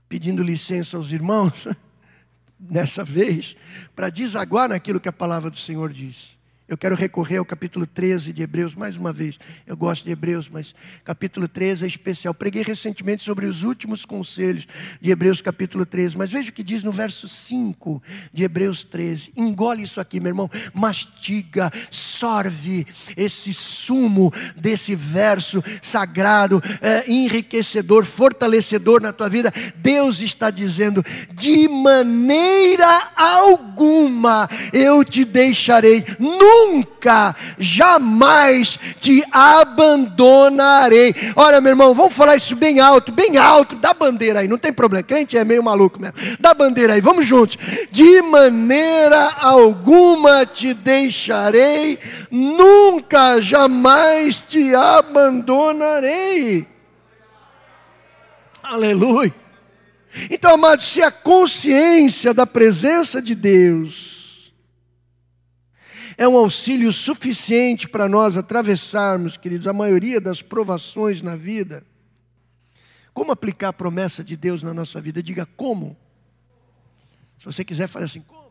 pedindo licença aos irmãos, [laughs] nessa vez, para desaguar naquilo que a palavra do Senhor diz. Eu quero recorrer ao capítulo 13 de Hebreus mais uma vez. Eu gosto de Hebreus, mas capítulo 13 é especial. Preguei recentemente sobre os últimos conselhos de Hebreus, capítulo 13. Mas veja o que diz no verso 5 de Hebreus 13. Engole isso aqui, meu irmão. Mastiga, sorve esse sumo desse verso sagrado, é, enriquecedor, fortalecedor na tua vida. Deus está dizendo: de maneira alguma eu te deixarei. Nunca nunca, jamais te abandonarei. Olha, meu irmão, vamos falar isso bem alto, bem alto, dá bandeira aí, não tem problema. Crente é meio maluco mesmo. Dá bandeira aí, vamos juntos. De maneira alguma te deixarei, nunca, jamais te abandonarei. Aleluia. Então, amados, se a consciência da presença de Deus é um auxílio suficiente para nós atravessarmos, queridos, a maioria das provações na vida. Como aplicar a promessa de Deus na nossa vida? Diga como. Se você quiser fazer assim, como?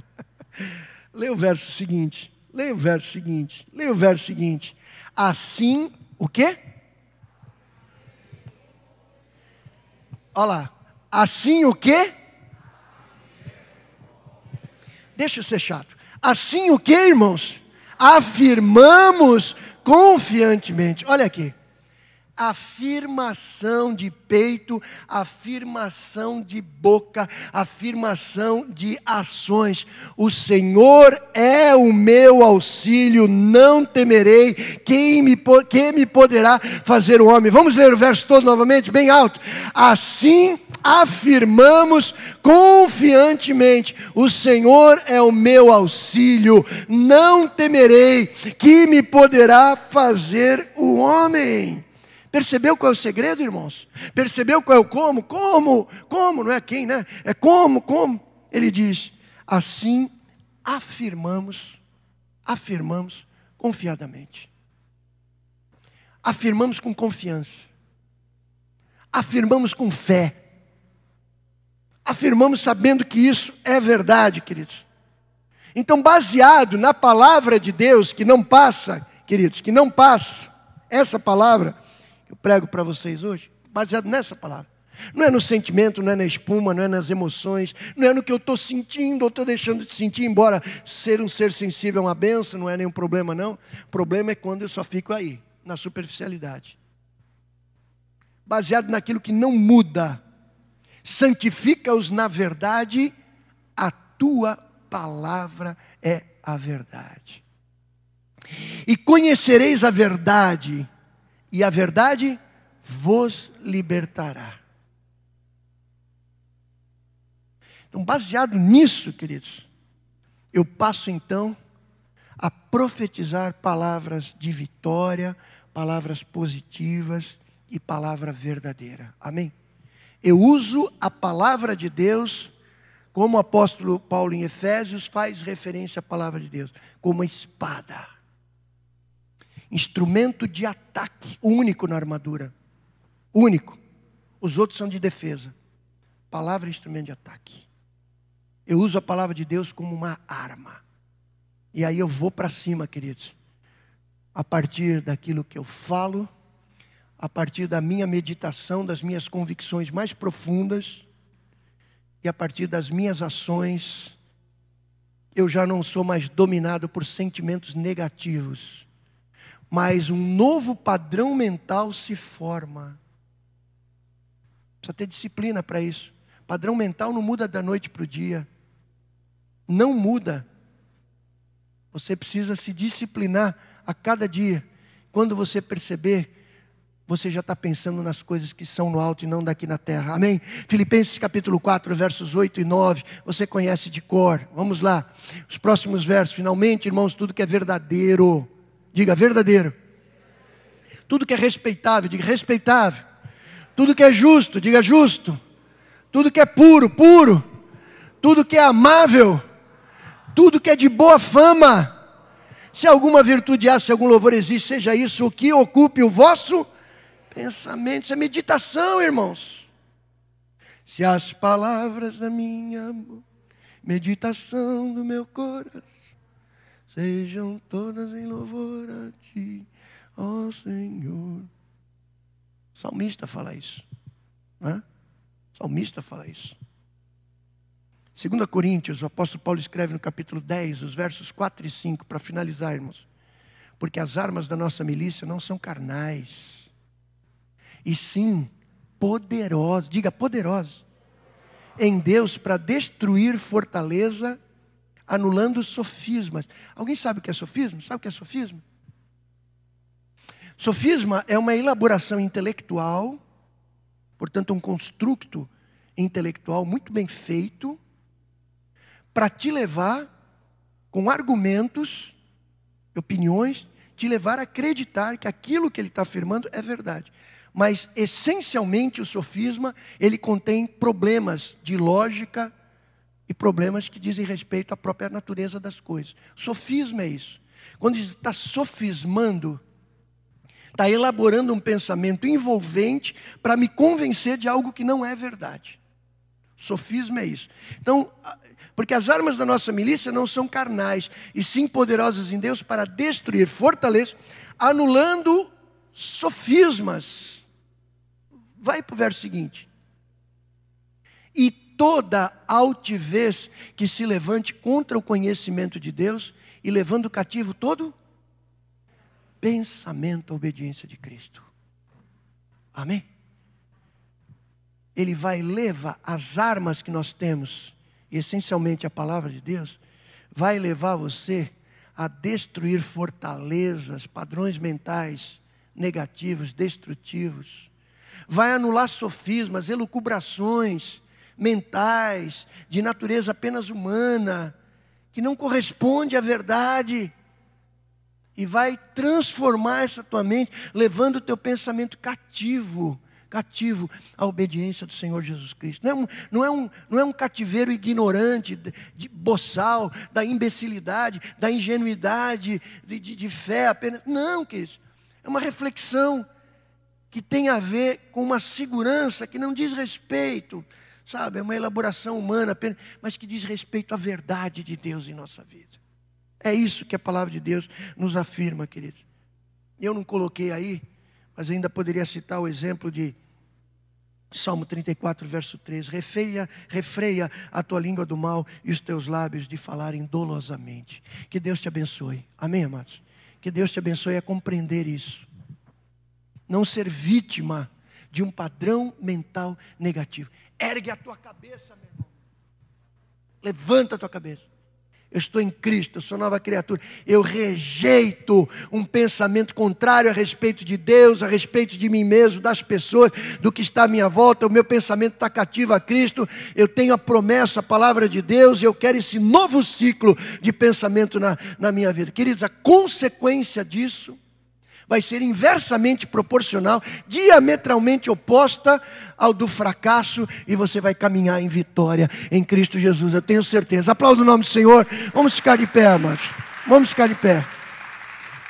[laughs] Leia o verso seguinte. Leia o verso seguinte. Leia o verso seguinte. Assim, o quê? Olha lá. Assim o quê? Deixa eu ser chato. Assim o que, irmãos? Afirmamos confiantemente. Olha aqui. Afirmação de peito, afirmação de boca, afirmação de ações. O Senhor é o meu auxílio, não temerei. Quem me, quem me poderá fazer o homem? Vamos ler o verso todo novamente, bem alto. Assim afirmamos confiantemente: O Senhor é o meu auxílio, não temerei, que me poderá fazer o homem. Percebeu qual é o segredo, irmãos? Percebeu qual é o como? Como? Como? Não é quem, né? É como, como? Ele diz: assim afirmamos, afirmamos confiadamente. Afirmamos com confiança. Afirmamos com fé afirmamos sabendo que isso é verdade, queridos. Então, baseado na palavra de Deus, que não passa, queridos, que não passa, essa palavra eu prego para vocês hoje, baseado nessa palavra. Não é no sentimento, não é na espuma, não é nas emoções, não é no que eu estou sentindo ou estou deixando de sentir, embora ser um ser sensível é uma benção, não é nenhum problema, não. O problema é quando eu só fico aí, na superficialidade. Baseado naquilo que não muda. Santifica-os na verdade, a tua palavra é a verdade. E conhecereis a verdade, e a verdade vos libertará. Então, baseado nisso, queridos, eu passo então a profetizar palavras de vitória, palavras positivas e palavra verdadeira. Amém? Eu uso a palavra de Deus, como o apóstolo Paulo em Efésios faz referência à palavra de Deus, como espada. Instrumento de ataque, único na armadura. Único. Os outros são de defesa. Palavra é instrumento de ataque. Eu uso a palavra de Deus como uma arma. E aí eu vou para cima, queridos. A partir daquilo que eu falo, a partir da minha meditação, das minhas convicções mais profundas, e a partir das minhas ações, eu já não sou mais dominado por sentimentos negativos, mas um novo padrão mental se forma. Precisa ter disciplina para isso. Padrão mental não muda da noite para o dia. Não muda. Você precisa se disciplinar a cada dia. Quando você perceber, você já está pensando nas coisas que são no alto e não daqui na terra. Amém? Filipenses capítulo 4, versos 8 e 9. Você conhece de cor. Vamos lá. Os próximos versos. Finalmente, irmãos, tudo que é verdadeiro. Diga verdadeiro. Tudo que é respeitável, diga respeitável. Tudo que é justo, diga justo. Tudo que é puro, puro. Tudo que é amável. Tudo que é de boa fama. Se alguma virtude há, se algum louvor existe, seja isso o que ocupe o vosso pensamento. Isso é meditação, irmãos. Se as palavras da minha meditação do meu coração sejam todas em louvor a ti, ó Senhor. Salmista fala isso. Né? Salmista fala isso. 2 Coríntios, o apóstolo Paulo escreve no capítulo 10, os versos 4 e 5, para finalizarmos. Porque as armas da nossa milícia não são carnais, e sim poderosas, diga poderosas, em Deus para destruir fortaleza, anulando sofismas. Alguém sabe o que é sofisma? Sabe o que é sofisma? Sofisma é uma elaboração intelectual, portanto, um construto intelectual muito bem feito, para te levar, com argumentos, opiniões, te levar a acreditar que aquilo que ele está afirmando é verdade. Mas, essencialmente, o sofisma, ele contém problemas de lógica e problemas que dizem respeito à própria natureza das coisas. Sofisma é isso. Quando está sofismando, está elaborando um pensamento envolvente para me convencer de algo que não é verdade. Sofismo é isso. Então, porque as armas da nossa milícia não são carnais, e sim poderosas em Deus para destruir fortalezas, anulando sofismas. Vai para o verso seguinte. E toda altivez que se levante contra o conhecimento de Deus, e levando cativo todo pensamento à obediência de Cristo. Amém? Ele vai levar as armas que nós temos, essencialmente a palavra de Deus, vai levar você a destruir fortalezas, padrões mentais negativos, destrutivos. Vai anular sofismas, elucubrações mentais, de natureza apenas humana, que não corresponde à verdade e vai transformar essa tua mente, levando o teu pensamento cativo, cativo à obediência do Senhor Jesus Cristo. Não é um, não é um, não é um cativeiro ignorante, de, de boçal, da imbecilidade, da ingenuidade, de, de, de fé apenas. Não, queridos. É uma reflexão que tem a ver com uma segurança que não diz respeito, sabe, é uma elaboração humana apenas, mas que diz respeito à verdade de Deus em nossa vida. É isso que a palavra de Deus nos afirma, queridos. Eu não coloquei aí, mas ainda poderia citar o exemplo de Salmo 34, verso 3: refreia, refreia a tua língua do mal e os teus lábios de falarem dolosamente. Que Deus te abençoe. Amém, amados? Que Deus te abençoe a compreender isso. Não ser vítima de um padrão mental negativo. Ergue a tua cabeça, meu irmão. Levanta a tua cabeça. Eu estou em Cristo, eu sou nova criatura. Eu rejeito um pensamento contrário a respeito de Deus, a respeito de mim mesmo, das pessoas, do que está à minha volta. O meu pensamento está cativo a Cristo. Eu tenho a promessa, a palavra de Deus, e eu quero esse novo ciclo de pensamento na, na minha vida. Queridos, a consequência disso vai ser inversamente proporcional, diametralmente oposta ao do fracasso, e você vai caminhar em vitória em Cristo Jesus, eu tenho certeza. Aplauda o nome do Senhor. Vamos ficar de pé, amados. Vamos ficar de pé.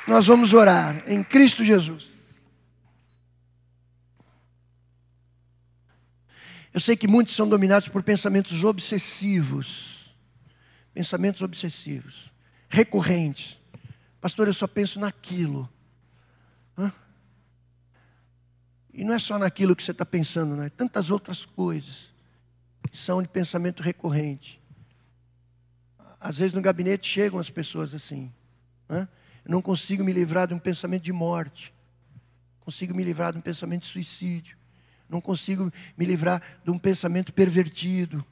Nós vamos orar em Cristo Jesus. Eu sei que muitos são dominados por pensamentos obsessivos. Pensamentos obsessivos, recorrentes. Pastor, eu só penso naquilo. E não é só naquilo que você está pensando, não é? Tantas outras coisas que são de pensamento recorrente. Às vezes no gabinete chegam as pessoas assim. Né? Eu não consigo me livrar de um pensamento de morte. Consigo me livrar de um pensamento de suicídio. Não consigo me livrar de um pensamento pervertido.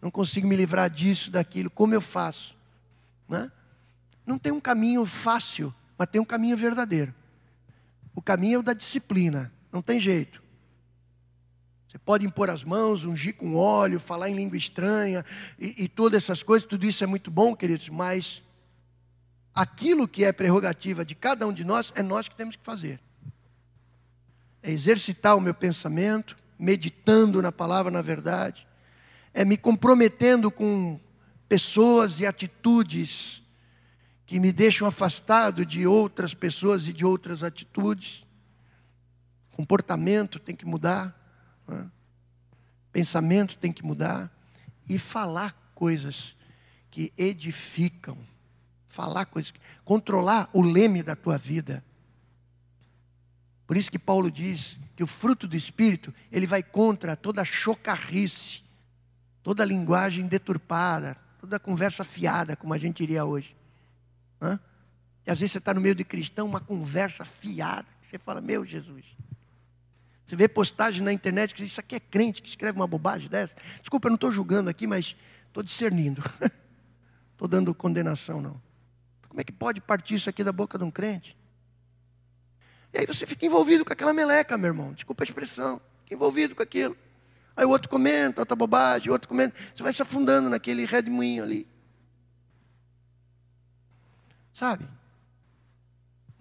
Não consigo me livrar disso, daquilo. Como eu faço? Né? Não tem um caminho fácil, mas tem um caminho verdadeiro. O caminho é o da disciplina. Não tem jeito. Você pode impor as mãos, ungir com óleo, falar em língua estranha e, e todas essas coisas, tudo isso é muito bom, queridos, mas aquilo que é prerrogativa de cada um de nós é nós que temos que fazer. É exercitar o meu pensamento, meditando na palavra, na verdade, é me comprometendo com pessoas e atitudes que me deixam afastado de outras pessoas e de outras atitudes. Comportamento tem que mudar, né? pensamento tem que mudar e falar coisas que edificam, falar coisas, controlar o leme da tua vida. Por isso que Paulo diz que o fruto do Espírito, ele vai contra toda chocarrice, toda linguagem deturpada, toda conversa fiada, como a gente diria hoje. Hã? E às vezes você está no meio de cristão, uma conversa fiada, que você fala, meu Jesus. Você vê postagem na internet que diz, isso aqui é crente que escreve uma bobagem dessa. Desculpa, eu não estou julgando aqui, mas estou discernindo. [laughs] Estou dando condenação, não. Como é que pode partir isso aqui da boca de um crente? E aí você fica envolvido com aquela meleca, meu irmão. Desculpa a expressão. Fica envolvido com aquilo. Aí o outro comenta, outra bobagem, o outro comenta. Você vai se afundando naquele redemoinho ali. Sabe?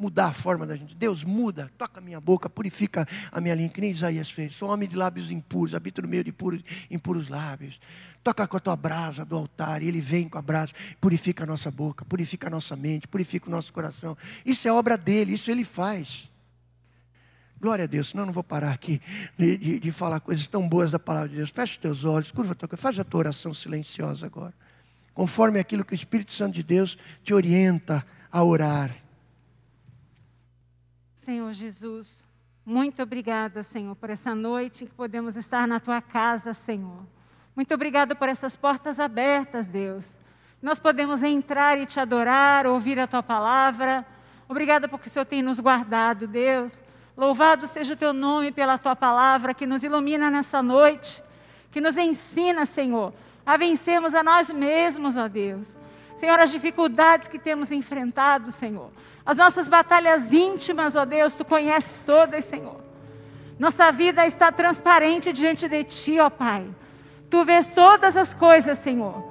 Mudar a forma da gente. Deus muda, toca a minha boca, purifica a minha língua, que nem Isaías fez. Sou homem de lábios impuros, habito no meio de puros, impuros lábios. Toca com a tua brasa do altar, e Ele vem com a brasa, purifica a nossa boca, purifica a nossa mente, purifica o nosso coração. Isso é obra dele, isso Ele faz. Glória a Deus, senão eu não vou parar aqui de, de, de, falar coisas tão boas da palavra de Deus. Fecha os teus olhos, curva tua faz a tua oração silenciosa agora. Conforme aquilo que o Espírito Santo de Deus te orienta a orar. Senhor Jesus, muito obrigada, Senhor, por essa noite que podemos estar na tua casa, Senhor. Muito obrigada por essas portas abertas, Deus. Nós podemos entrar e te adorar, ouvir a tua palavra. Obrigada porque o Senhor tem nos guardado, Deus. Louvado seja o teu nome pela tua palavra que nos ilumina nessa noite, que nos ensina, Senhor, a vencermos a nós mesmos, ó Deus. Senhor, as dificuldades que temos enfrentado, Senhor. As nossas batalhas íntimas, ó Deus, tu conheces todas, Senhor. Nossa vida está transparente diante de ti, ó Pai. Tu vês todas as coisas, Senhor.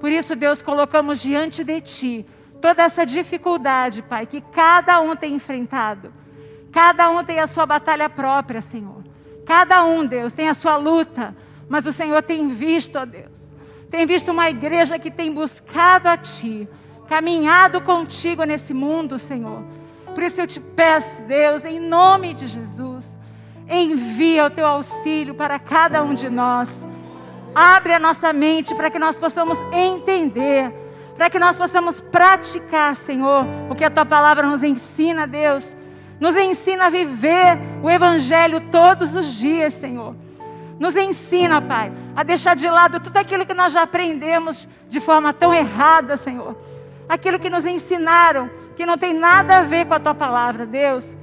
Por isso, Deus, colocamos diante de ti toda essa dificuldade, Pai, que cada um tem enfrentado. Cada um tem a sua batalha própria, Senhor. Cada um, Deus, tem a sua luta. Mas o Senhor tem visto, ó Deus tem visto uma igreja que tem buscado a Ti, caminhado contigo nesse mundo, Senhor. Por isso eu te peço, Deus, em nome de Jesus, envia o Teu auxílio para cada um de nós. Abre a nossa mente para que nós possamos entender, para que nós possamos praticar, Senhor, o que a Tua palavra nos ensina, Deus. Nos ensina a viver o Evangelho todos os dias, Senhor. Nos ensina, Pai, a deixar de lado tudo aquilo que nós já aprendemos de forma tão errada, Senhor. Aquilo que nos ensinaram, que não tem nada a ver com a tua palavra, Deus.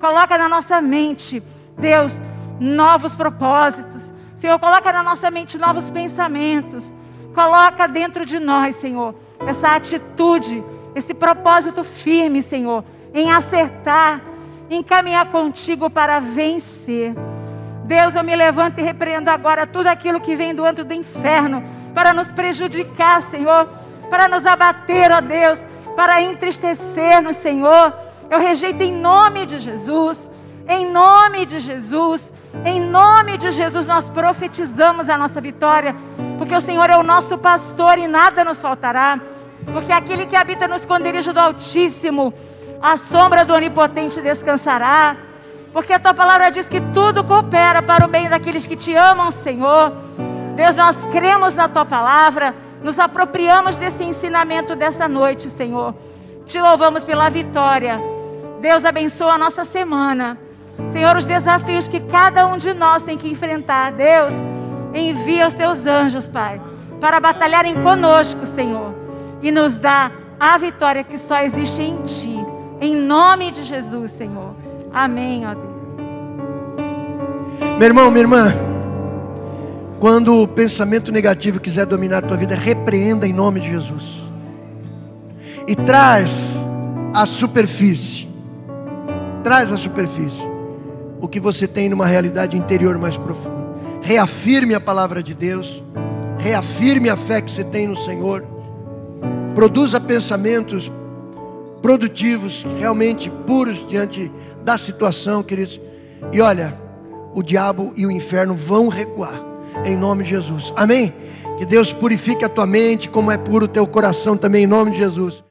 Coloca na nossa mente, Deus, novos propósitos. Senhor, coloca na nossa mente novos pensamentos. Coloca dentro de nós, Senhor, essa atitude, esse propósito firme, Senhor, em acertar, em caminhar contigo para vencer. Deus, eu me levanto e repreendo agora tudo aquilo que vem do antro do inferno para nos prejudicar, Senhor, para nos abater, ó Deus, para entristecer-nos, Senhor. Eu rejeito em nome de Jesus, em nome de Jesus, em nome de Jesus nós profetizamos a nossa vitória, porque o Senhor é o nosso pastor e nada nos faltará, porque aquele que habita no esconderijo do Altíssimo, a sombra do Onipotente descansará porque a tua palavra diz que tudo coopera para o bem daqueles que te amam, Senhor. Deus, nós cremos na tua palavra, nos apropriamos desse ensinamento dessa noite, Senhor. Te louvamos pela vitória. Deus abençoa a nossa semana. Senhor, os desafios que cada um de nós tem que enfrentar. Deus, envia os teus anjos, Pai, para batalharem conosco, Senhor, e nos dá a vitória que só existe em Ti. Em nome de Jesus, Senhor. Amém, ó Deus. Meu irmão, minha irmã, quando o pensamento negativo quiser dominar a tua vida, repreenda em nome de Jesus. E traz a superfície. Traz a superfície. O que você tem numa realidade interior mais profunda. Reafirme a palavra de Deus. Reafirme a fé que você tem no Senhor. Produza pensamentos produtivos, realmente puros diante da situação, queridos. E olha, o diabo e o inferno vão recuar, em nome de Jesus. Amém? Que Deus purifique a tua mente, como é puro o teu coração também, em nome de Jesus.